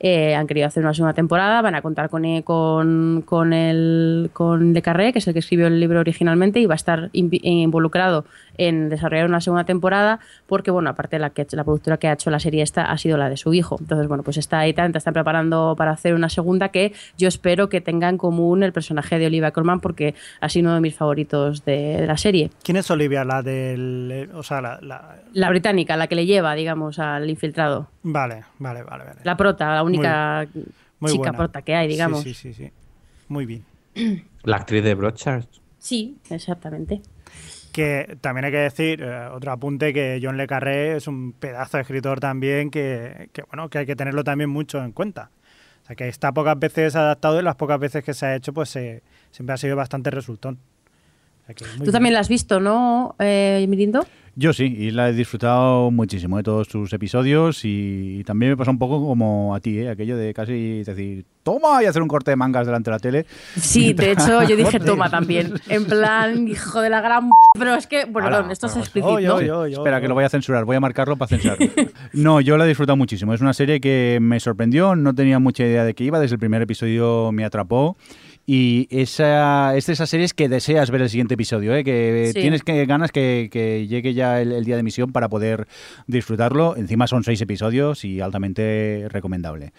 eh, han querido hacer una segunda temporada, van a contar con, eh, con, con, el, con Le Carré, que es el que escribió el libro originalmente, y va a estar involucrado en desarrollar una segunda temporada, porque, bueno, aparte la, que, la productora que ha hecho la serie esta ha sido la de su hijo. Entonces, bueno, pues está ahí, están preparando para hacer una segunda que yo espero que tenga en común el personaje de Olivia Colman, porque ha sido uno de mis favoritos de, la serie. ¿Quién es Olivia? La del. O sea, la, la... británica, la que le lleva, digamos, al infiltrado. Vale, vale, vale. vale. La prota, la única chica prota que hay, digamos. Sí, sí, sí, Muy bien. La actriz de Broadchurch. Sí, exactamente. Que también hay que decir, eh, otro apunte, que John Le Carré es un pedazo de escritor también que, bueno, que hay que tenerlo también mucho en cuenta. O sea, que está pocas veces adaptado y las pocas veces que se ha hecho, pues siempre ha sido bastante resultón. Tú también la has visto, ¿no, eh, Mirindo? Yo sí, y la he disfrutado muchísimo de todos sus episodios y también me pasa un poco como a ti, ¿eh? aquello de casi decir, toma y hacer un corte de mangas delante de la tele. Sí, de hecho yo dije toma también, en plan, hijo de la gran... Pero es que, bueno, perdón, esto es explícito. Espera, que lo voy a censurar, voy a marcarlo para censurar. no, yo la he disfrutado muchísimo, es una serie que me sorprendió, no tenía mucha idea de qué iba, desde el primer episodio me atrapó y esa, es de esas series que deseas ver el siguiente episodio, ¿eh? que tienes que, ganas que, llegue ya el, día de emisión para poder disfrutarlo. Encima son seis episodios y altamente recomendable.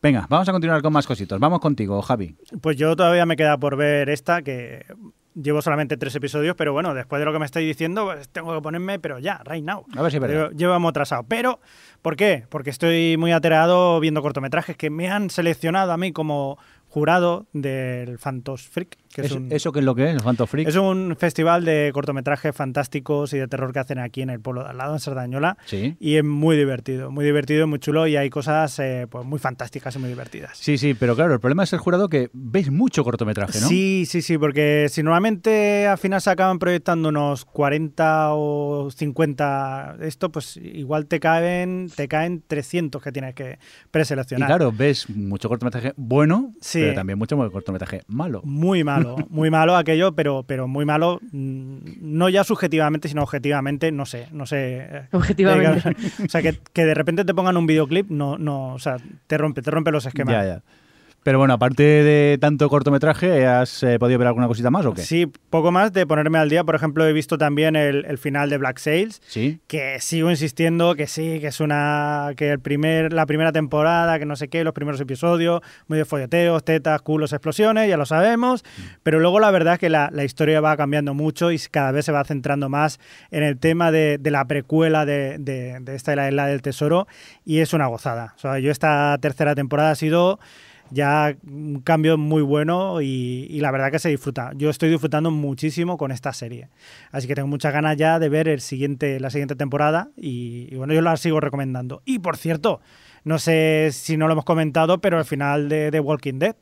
Venga, vamos a continuar con más cositas. Vamos contigo, Javi. Pues yo todavía me queda por ver esta, que llevo solamente tres episodios, pero bueno, después de lo que me estáis diciendo, pues tengo que ponerme, pero ya, right now. A ver si Llevamos atrasado. Pero, ¿por qué? Porque estoy muy aterrado viendo cortometrajes que me han seleccionado a mí como jurado del Phantos Freak. Que es, ¿Eso qué es lo que es, el Phantos Freak? Es un festival de cortometrajes fantásticos y de terror que hacen aquí en el pueblo de al lado, en Sardañola. Sí. Y es muy divertido, muy divertido, muy chulo y hay cosas eh, pues muy fantásticas y muy divertidas. Sí, sí, pero claro, el problema es el jurado que veis mucho cortometraje, ¿no? Sí, sí, sí, porque si normalmente al final se acaban proyectando unos 40 o 50 esto, pues igual te caen, te caen 300 que tienes que preseleccionar. Y claro, ves mucho cortometraje bueno, sí pero también mucho cortometraje malo. Muy malo, muy malo aquello, pero, pero muy malo, mm, no ya subjetivamente, sino objetivamente, no sé, no sé. Eh, objetivamente. o sea, que, que, de repente te pongan un videoclip, no, no, o sea, te rompe, te rompe los esquemas. Ya, ya. Pero bueno, aparte de tanto cortometraje, ¿has eh, podido ver alguna cosita más o qué? Sí, poco más de ponerme al día. Por ejemplo, he visto también el, final de Black Sails. Sí. Que sigo insistiendo que sí, que es una. que el primer, la primera temporada, que no sé qué, los primeros episodios, muy de folleteos, tetas, culos, explosiones, ya lo sabemos. Mm. Pero luego la verdad es que la, historia va cambiando mucho y cada vez se va centrando más en el tema de, la precuela de, de, de esta la isla del tesoro y es una gozada. O sea, yo esta tercera temporada ha sido ya un cambio muy bueno y, la verdad que se disfruta. Yo estoy disfrutando muchísimo con esta serie. Así que tengo muchas ganas ya de ver el siguiente, la siguiente temporada y, bueno, yo la sigo recomendando. Y por cierto, no sé si no lo hemos comentado, pero el final de The Walking Dead.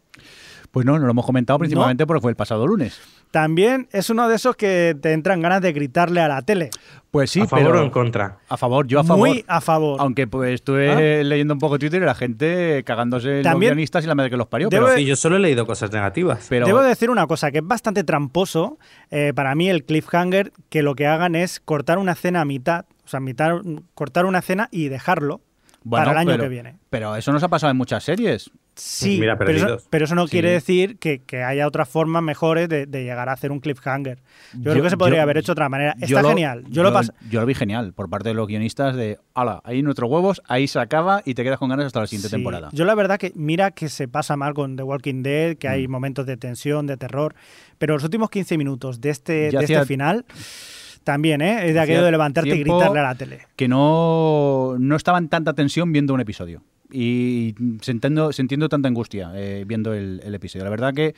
Pues no, no lo hemos comentado principalmente porque fue el pasado lunes. También es uno de esos que te entran ganas de gritarle a la tele. Pues sí, ¿A favor o en contra? A favor, yo a favor. Muy a favor. Aunque pues estuve ¿Ah? leyendo un poco Twitter y la gente cagándose en los guionistas y la madre que los parió. Pero... Sí, yo solo he leído cosas negativas. Pero... Debo decir una cosa, que es bastante tramposo eh, para mí el cliffhanger que lo que hagan es cortar una escena a mitad, o sea, mitad, cortar una escena y dejarlo para el año que viene. Pero eso nos ha pasado en muchas series. Sí, pero, eso, no quiere decir que, haya otras formas mejores de, llegar a hacer un cliffhanger. Yo, creo que se podría haber hecho de otra manera. Está genial. Yo, lo yo lo vi genial por parte de los guionistas de, ala, ahí nuestros huevos, ahí se acaba y te quedas con ganas hasta la siguiente temporada. Yo la verdad que mira que se pasa mal con The Walking Dead, que hay mm. momentos de tensión, de terror, pero los últimos 15 minutos de este, de este final... También, ¿eh? Es de aquello de levantarte y gritarle a la tele. Que no, no estaba en tanta tensión viendo un episodio. Y sintiendo, sintiendo tanta angustia eh, viendo el, episodio. La verdad que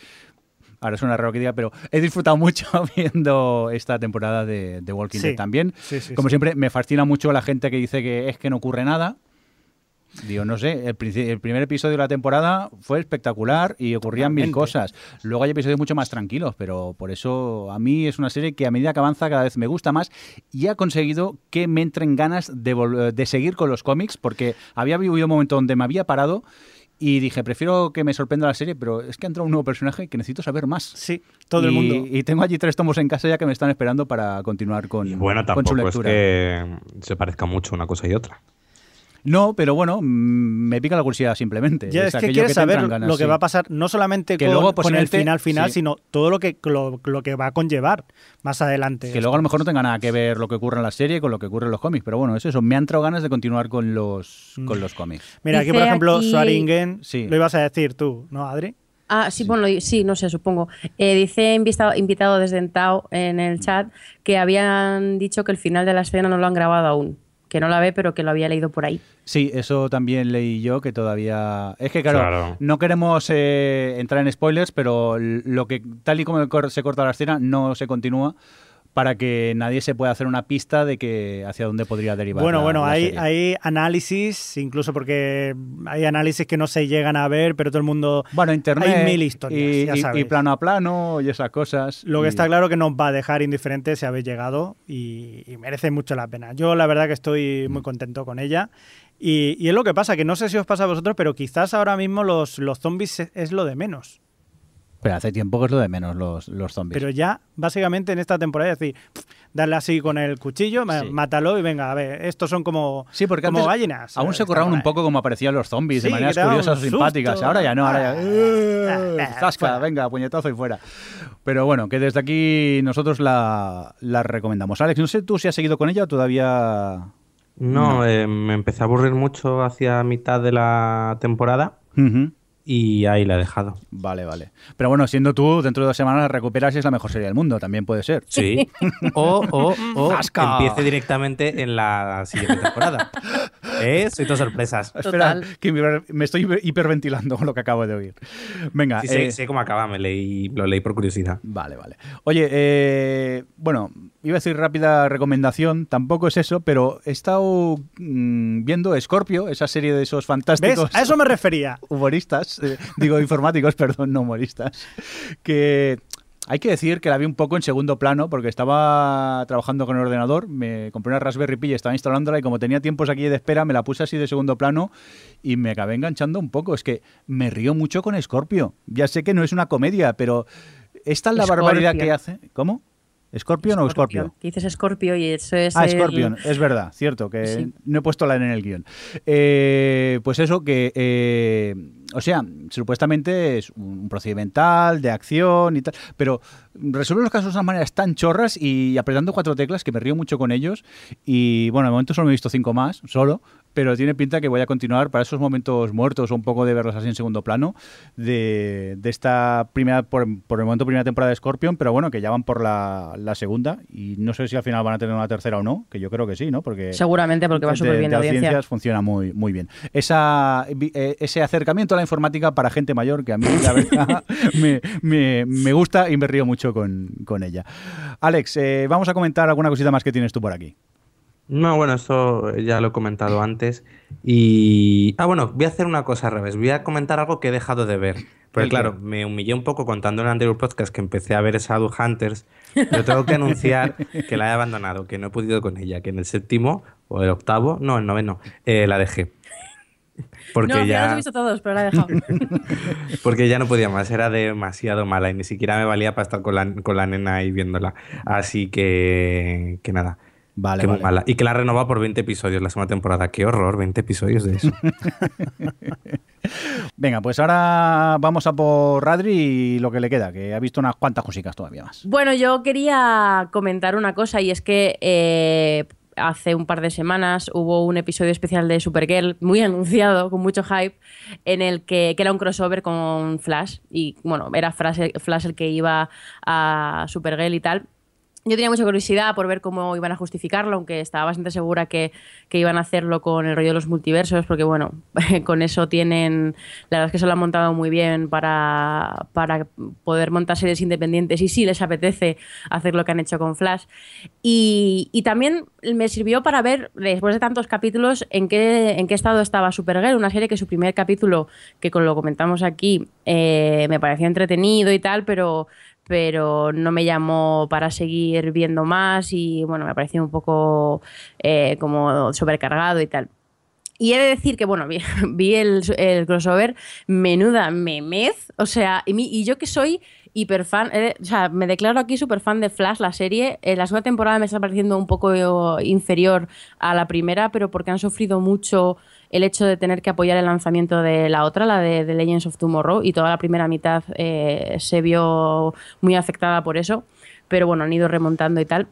ahora suena raro que diga, pero he disfrutado mucho viendo esta temporada de, Walking Dead también. Como siempre, me fascina mucho la gente que dice que es que no ocurre nada. Digo, no sé, el, el primer episodio de la temporada fue espectacular y ocurrían mil cosas. Luego hay episodios mucho más tranquilos, pero por eso a mí es una serie que a medida que avanza cada vez me gusta más y ha conseguido que me entren ganas de, de seguir con los cómics, porque había vivido un momento donde me había parado y dije, prefiero que me sorprenda la serie, pero es que ha entrado un nuevo personaje que necesito saber más. Sí, todo el Y- mundo. Y tengo allí tres tomos en casa ya que me están esperando para continuar con, Y bueno, con su tampoco es lectura. que se parezca mucho una cosa y otra. No, pero bueno, mm, me pica la curiosidad simplemente. Ya es, que quieres te saber ganas, lo que sí. va a pasar, no solamente Que con, luego, con el posiblemente, final final, sí. sino todo lo que lo, lo que va a conllevar más adelante. Que luego a lo mejor no tenga nada que ver lo que ocurre en la serie con lo que ocurre en los cómics, pero bueno, es eso, me han entrado ganas de continuar con los, Mm. con los cómics. Mira, aquí por ejemplo, aquí- Swaringen, Sí. lo ibas a decir tú, ¿no, Adri? Ah, sí, bueno, sí, no sé, supongo. Eh, dice invitado, invitado desde Entao en el chat que habían dicho que el final de la escena no lo han grabado aún. Que no la ve, pero que lo había leído por ahí. Sí, eso también leí yo, que todavía... Es que claro, Claro. no queremos eh, entrar en spoilers, pero lo que tal y como se corta la escena no se continúa para que nadie se pueda hacer una pista de que hacia dónde podría derivar. Bueno, la- bueno, la hay, análisis, incluso porque hay análisis que no se llegan a ver, pero todo el mundo... Bueno, internet Hay mil historias, y, ya y- sabes. y plano a plano y esas cosas. Lo que y- está claro que nos va a dejar indiferentes si habéis llegado y, y merece mucho la pena. Yo la verdad que estoy Mm. muy contento con ella. Y, y es lo que pasa, que no sé si os pasa a vosotros, pero quizás ahora mismo los, los zombies es, es lo de menos. Pero hace tiempo que es lo de menos los, los zombies. Pero ya, básicamente en esta temporada, es decir, darle así con el cuchillo, Sí. mátalo y venga, a ver, estos son como, Sí, porque como antes gallinas. aún se curraban un poco como aparecían los zombies, Sí, de maneras curiosas o simpáticas. susto. Ahora ya no, ahora ya. Ah, ¡eh! ¡Zasca! Venga, puñetazo y fuera. Pero bueno, que desde aquí nosotros la, la recomendamos. Alex, no sé tú si has seguido con ella o todavía. No, eh, me empecé a aburrir mucho hacia mitad de la temporada Ujú. Y ahí la he dejado. Vale, vale. Pero bueno, siendo tú, dentro de dos semanas la recuperas y es la mejor serie del mundo, también puede ser. Sí. O, o, o empiece directamente en la siguiente temporada. ¿Eh? Soy todo sorpresas. Espera, Total. que me- me estoy hiper- hiperventilando con lo que acabo de oír. Venga, Sí, sé, eh, sé cómo acaba, me leí, lo leí por curiosidad. Vale, vale. Oye, eh, bueno, iba a decir rápida recomendación, tampoco es eso, pero he estado mm, viendo Scorpio, esa serie de esos ¿Ves? fantásticos A eso me refería. humoristas, eh, digo informáticos, perdón, no humoristas, que hay que decir que la vi un poco en segundo plano porque estaba trabajando con el ordenador, me compré una Raspberry Pi y estaba instalándola y como tenía tiempos aquí de espera me la puse así de segundo plano y me acabé enganchando un poco. Es que me río mucho con Scorpio. Ya sé que no es una comedia, pero esta es la barbaridad que hace. ¿Cómo? ¿Scorpion o Scorpio? Que dices Scorpio y eso es. Ah, el- Scorpion, es verdad, cierto, que Sí. no he puesto la N en el guion. Eh, pues eso, que, eh, o sea, supuestamente es un procedimental de acción y tal, pero resuelve los casos de unas maneras tan chorras y apretando cuatro teclas que me río mucho con ellos. Y bueno, de momento solo me he visto cinco más, solo, pero tiene pinta que voy a continuar para esos momentos muertos o un poco de verlos así en segundo plano de, de esta primera, por, por el momento, primera temporada de Scorpion, pero bueno, que ya van por la, la segunda y no sé si al final van a tener una tercera o no, que yo creo que sí, ¿no? Porque Seguramente, porque va de- súper bien de audiencia. audiencias funciona muy, muy bien. Esa, eh, ese acercamiento a la informática para gente mayor, que a mí la verdad me, me- me gusta y me río mucho con, con ella. Alex, eh, vamos a comentar alguna cosita más que tienes tú por aquí. No, bueno, eso ya lo he comentado antes. Y. Ah, bueno, voy a hacer una cosa al revés. Voy a comentar algo que he dejado de ver. Porque, claro, me humillé un poco contando en el anterior podcast que empecé a ver Shadowhunters. Pero tengo que anunciar que la he abandonado, que no he podido con ella, que en el séptimo o el octavo, no, el noveno, eh, la dejé. Porque no, ya los he visto todos, pero la he dejado. Porque ya no podía más, era demasiado mala y ni siquiera me valía para estar con la, con la nena ahí viéndola. Así que, que nada, Vale, mala. Y que la renovado por 20 episodios la segunda temporada. Qué horror, 20 episodios de eso. Venga, pues ahora vamos a por Radri y lo que le queda, que ha visto unas cuantas cositas todavía más. Bueno, yo quería comentar una cosa y es que eh, hace un par de semanas hubo un episodio especial de Supergirl muy anunciado, con mucho hype, en el que, que era un crossover con Flash y bueno, era Flash, Flash el que iba a Supergirl y tal. Yo tenía mucha curiosidad por ver cómo iban a justificarlo, aunque estaba bastante segura que, que, iban a hacerlo con el rollo de los multiversos, porque bueno, con eso tienen, la verdad es que se lo han montado muy bien para, para poder montar series independientes y sí les apetece hacer lo que han hecho con Flash. Y, y también me sirvió para ver, después de tantos capítulos, en qué, en qué estado estaba Supergirl, una serie que su primer capítulo, que con lo comentamos aquí, eh, me pareció entretenido y tal, pero pero no me llamó para seguir viendo más y bueno, me pareció un poco eh, como sobrecargado y tal. Y he de decir que, bueno, vi, el, crossover, menuda memez, o sea, y, yo que soy hiper fan, eh, o sea, me declaro aquí súper fan de Flash, la serie. Eh, la segunda temporada me está pareciendo un poco inferior a la primera, pero porque han sufrido mucho el hecho de tener que apoyar el lanzamiento de la otra, la de, Legends of Tomorrow, y toda la primera mitad eh, se vio muy afectada por eso, pero bueno, han ido remontando y tal.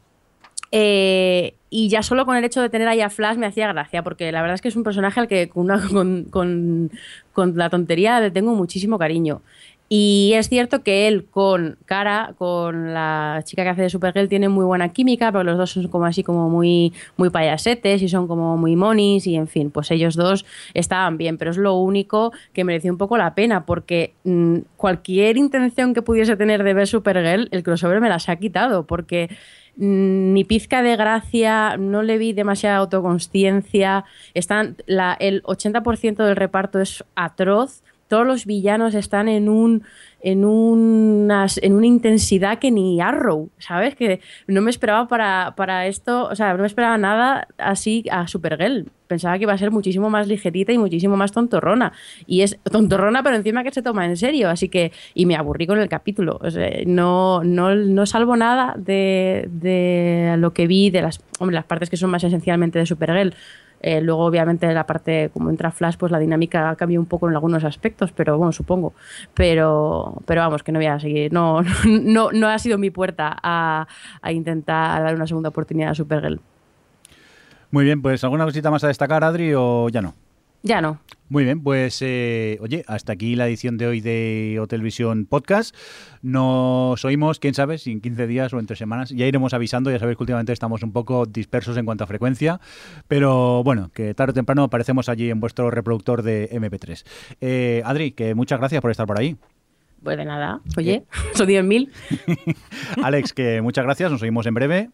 Eh, y ya solo con el hecho de tener ahí a Flash me hacía gracia, porque la verdad es que es un personaje al que con, con, con la tontería le tengo muchísimo cariño. Y es cierto que él con Cara, con la chica que hace de Supergirl, tiene muy buena química, pero los dos son como así como muy, muy payasetes y son como muy monis y en fin, pues ellos dos estaban bien, pero es lo único que mereció un poco la pena porque mm, cualquier intención que pudiese tener de ver Supergirl, el crossover me las ha quitado porque mm, ni pizca de gracia, no le vi demasiada autoconsciencia, están la, el 80% del reparto es atroz todos los villanos están en un en, unas, en una intensidad que ni Arrow, ¿sabes? Que no me esperaba para, para, esto, o sea, no me esperaba nada así a Supergirl. Pensaba que iba a ser muchísimo más ligerita y muchísimo más tontorrona. Y es tontorrona, pero encima que se toma en serio. Así que, y me aburrí con el capítulo. O sea, no, no, no salvo nada de, de lo que vi de las, hombre, las partes que son más esencialmente de Supergirl eh, luego, obviamente, la parte, como entra Flash, pues la dinámica cambia un poco en algunos aspectos, pero bueno, supongo. Pero, pero vamos, que no voy a seguir. No, no, no ha sido mi puerta a, a intentar dar una segunda oportunidad a Supergirl. Muy bien, pues ¿alguna cosita más a destacar, Adri, o ya no? Ya no. Muy bien, pues eh, oye, hasta aquí la edición de hoy de Hotelvisión Podcast. Nos oímos, quién sabe, si en 15 días o en tres semanas. Ya iremos avisando, ya sabéis que últimamente estamos un poco dispersos en cuanto a frecuencia, pero bueno, que tarde o temprano aparecemos allí en vuestro reproductor de MP3. Eh, Adri, que muchas gracias por estar por ahí. Pues de nada, oye, son 10.000. Alex, que muchas gracias, nos oímos en breve.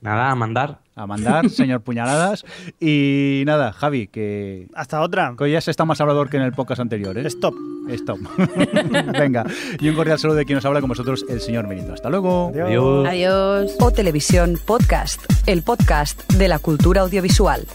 Nada, a mandar. A mandar, señor Puñaladas. Y nada, Javi, que. Hasta otra. Que hoy ya se está más hablador que en el podcast anterior, ¿eh? Stop. Stop. Venga. Y un cordial saludo de quien nos habla con vosotros, el señor Merito. Hasta luego. Adiós. Adiós. O Televisión Podcast, el podcast de la cultura audiovisual.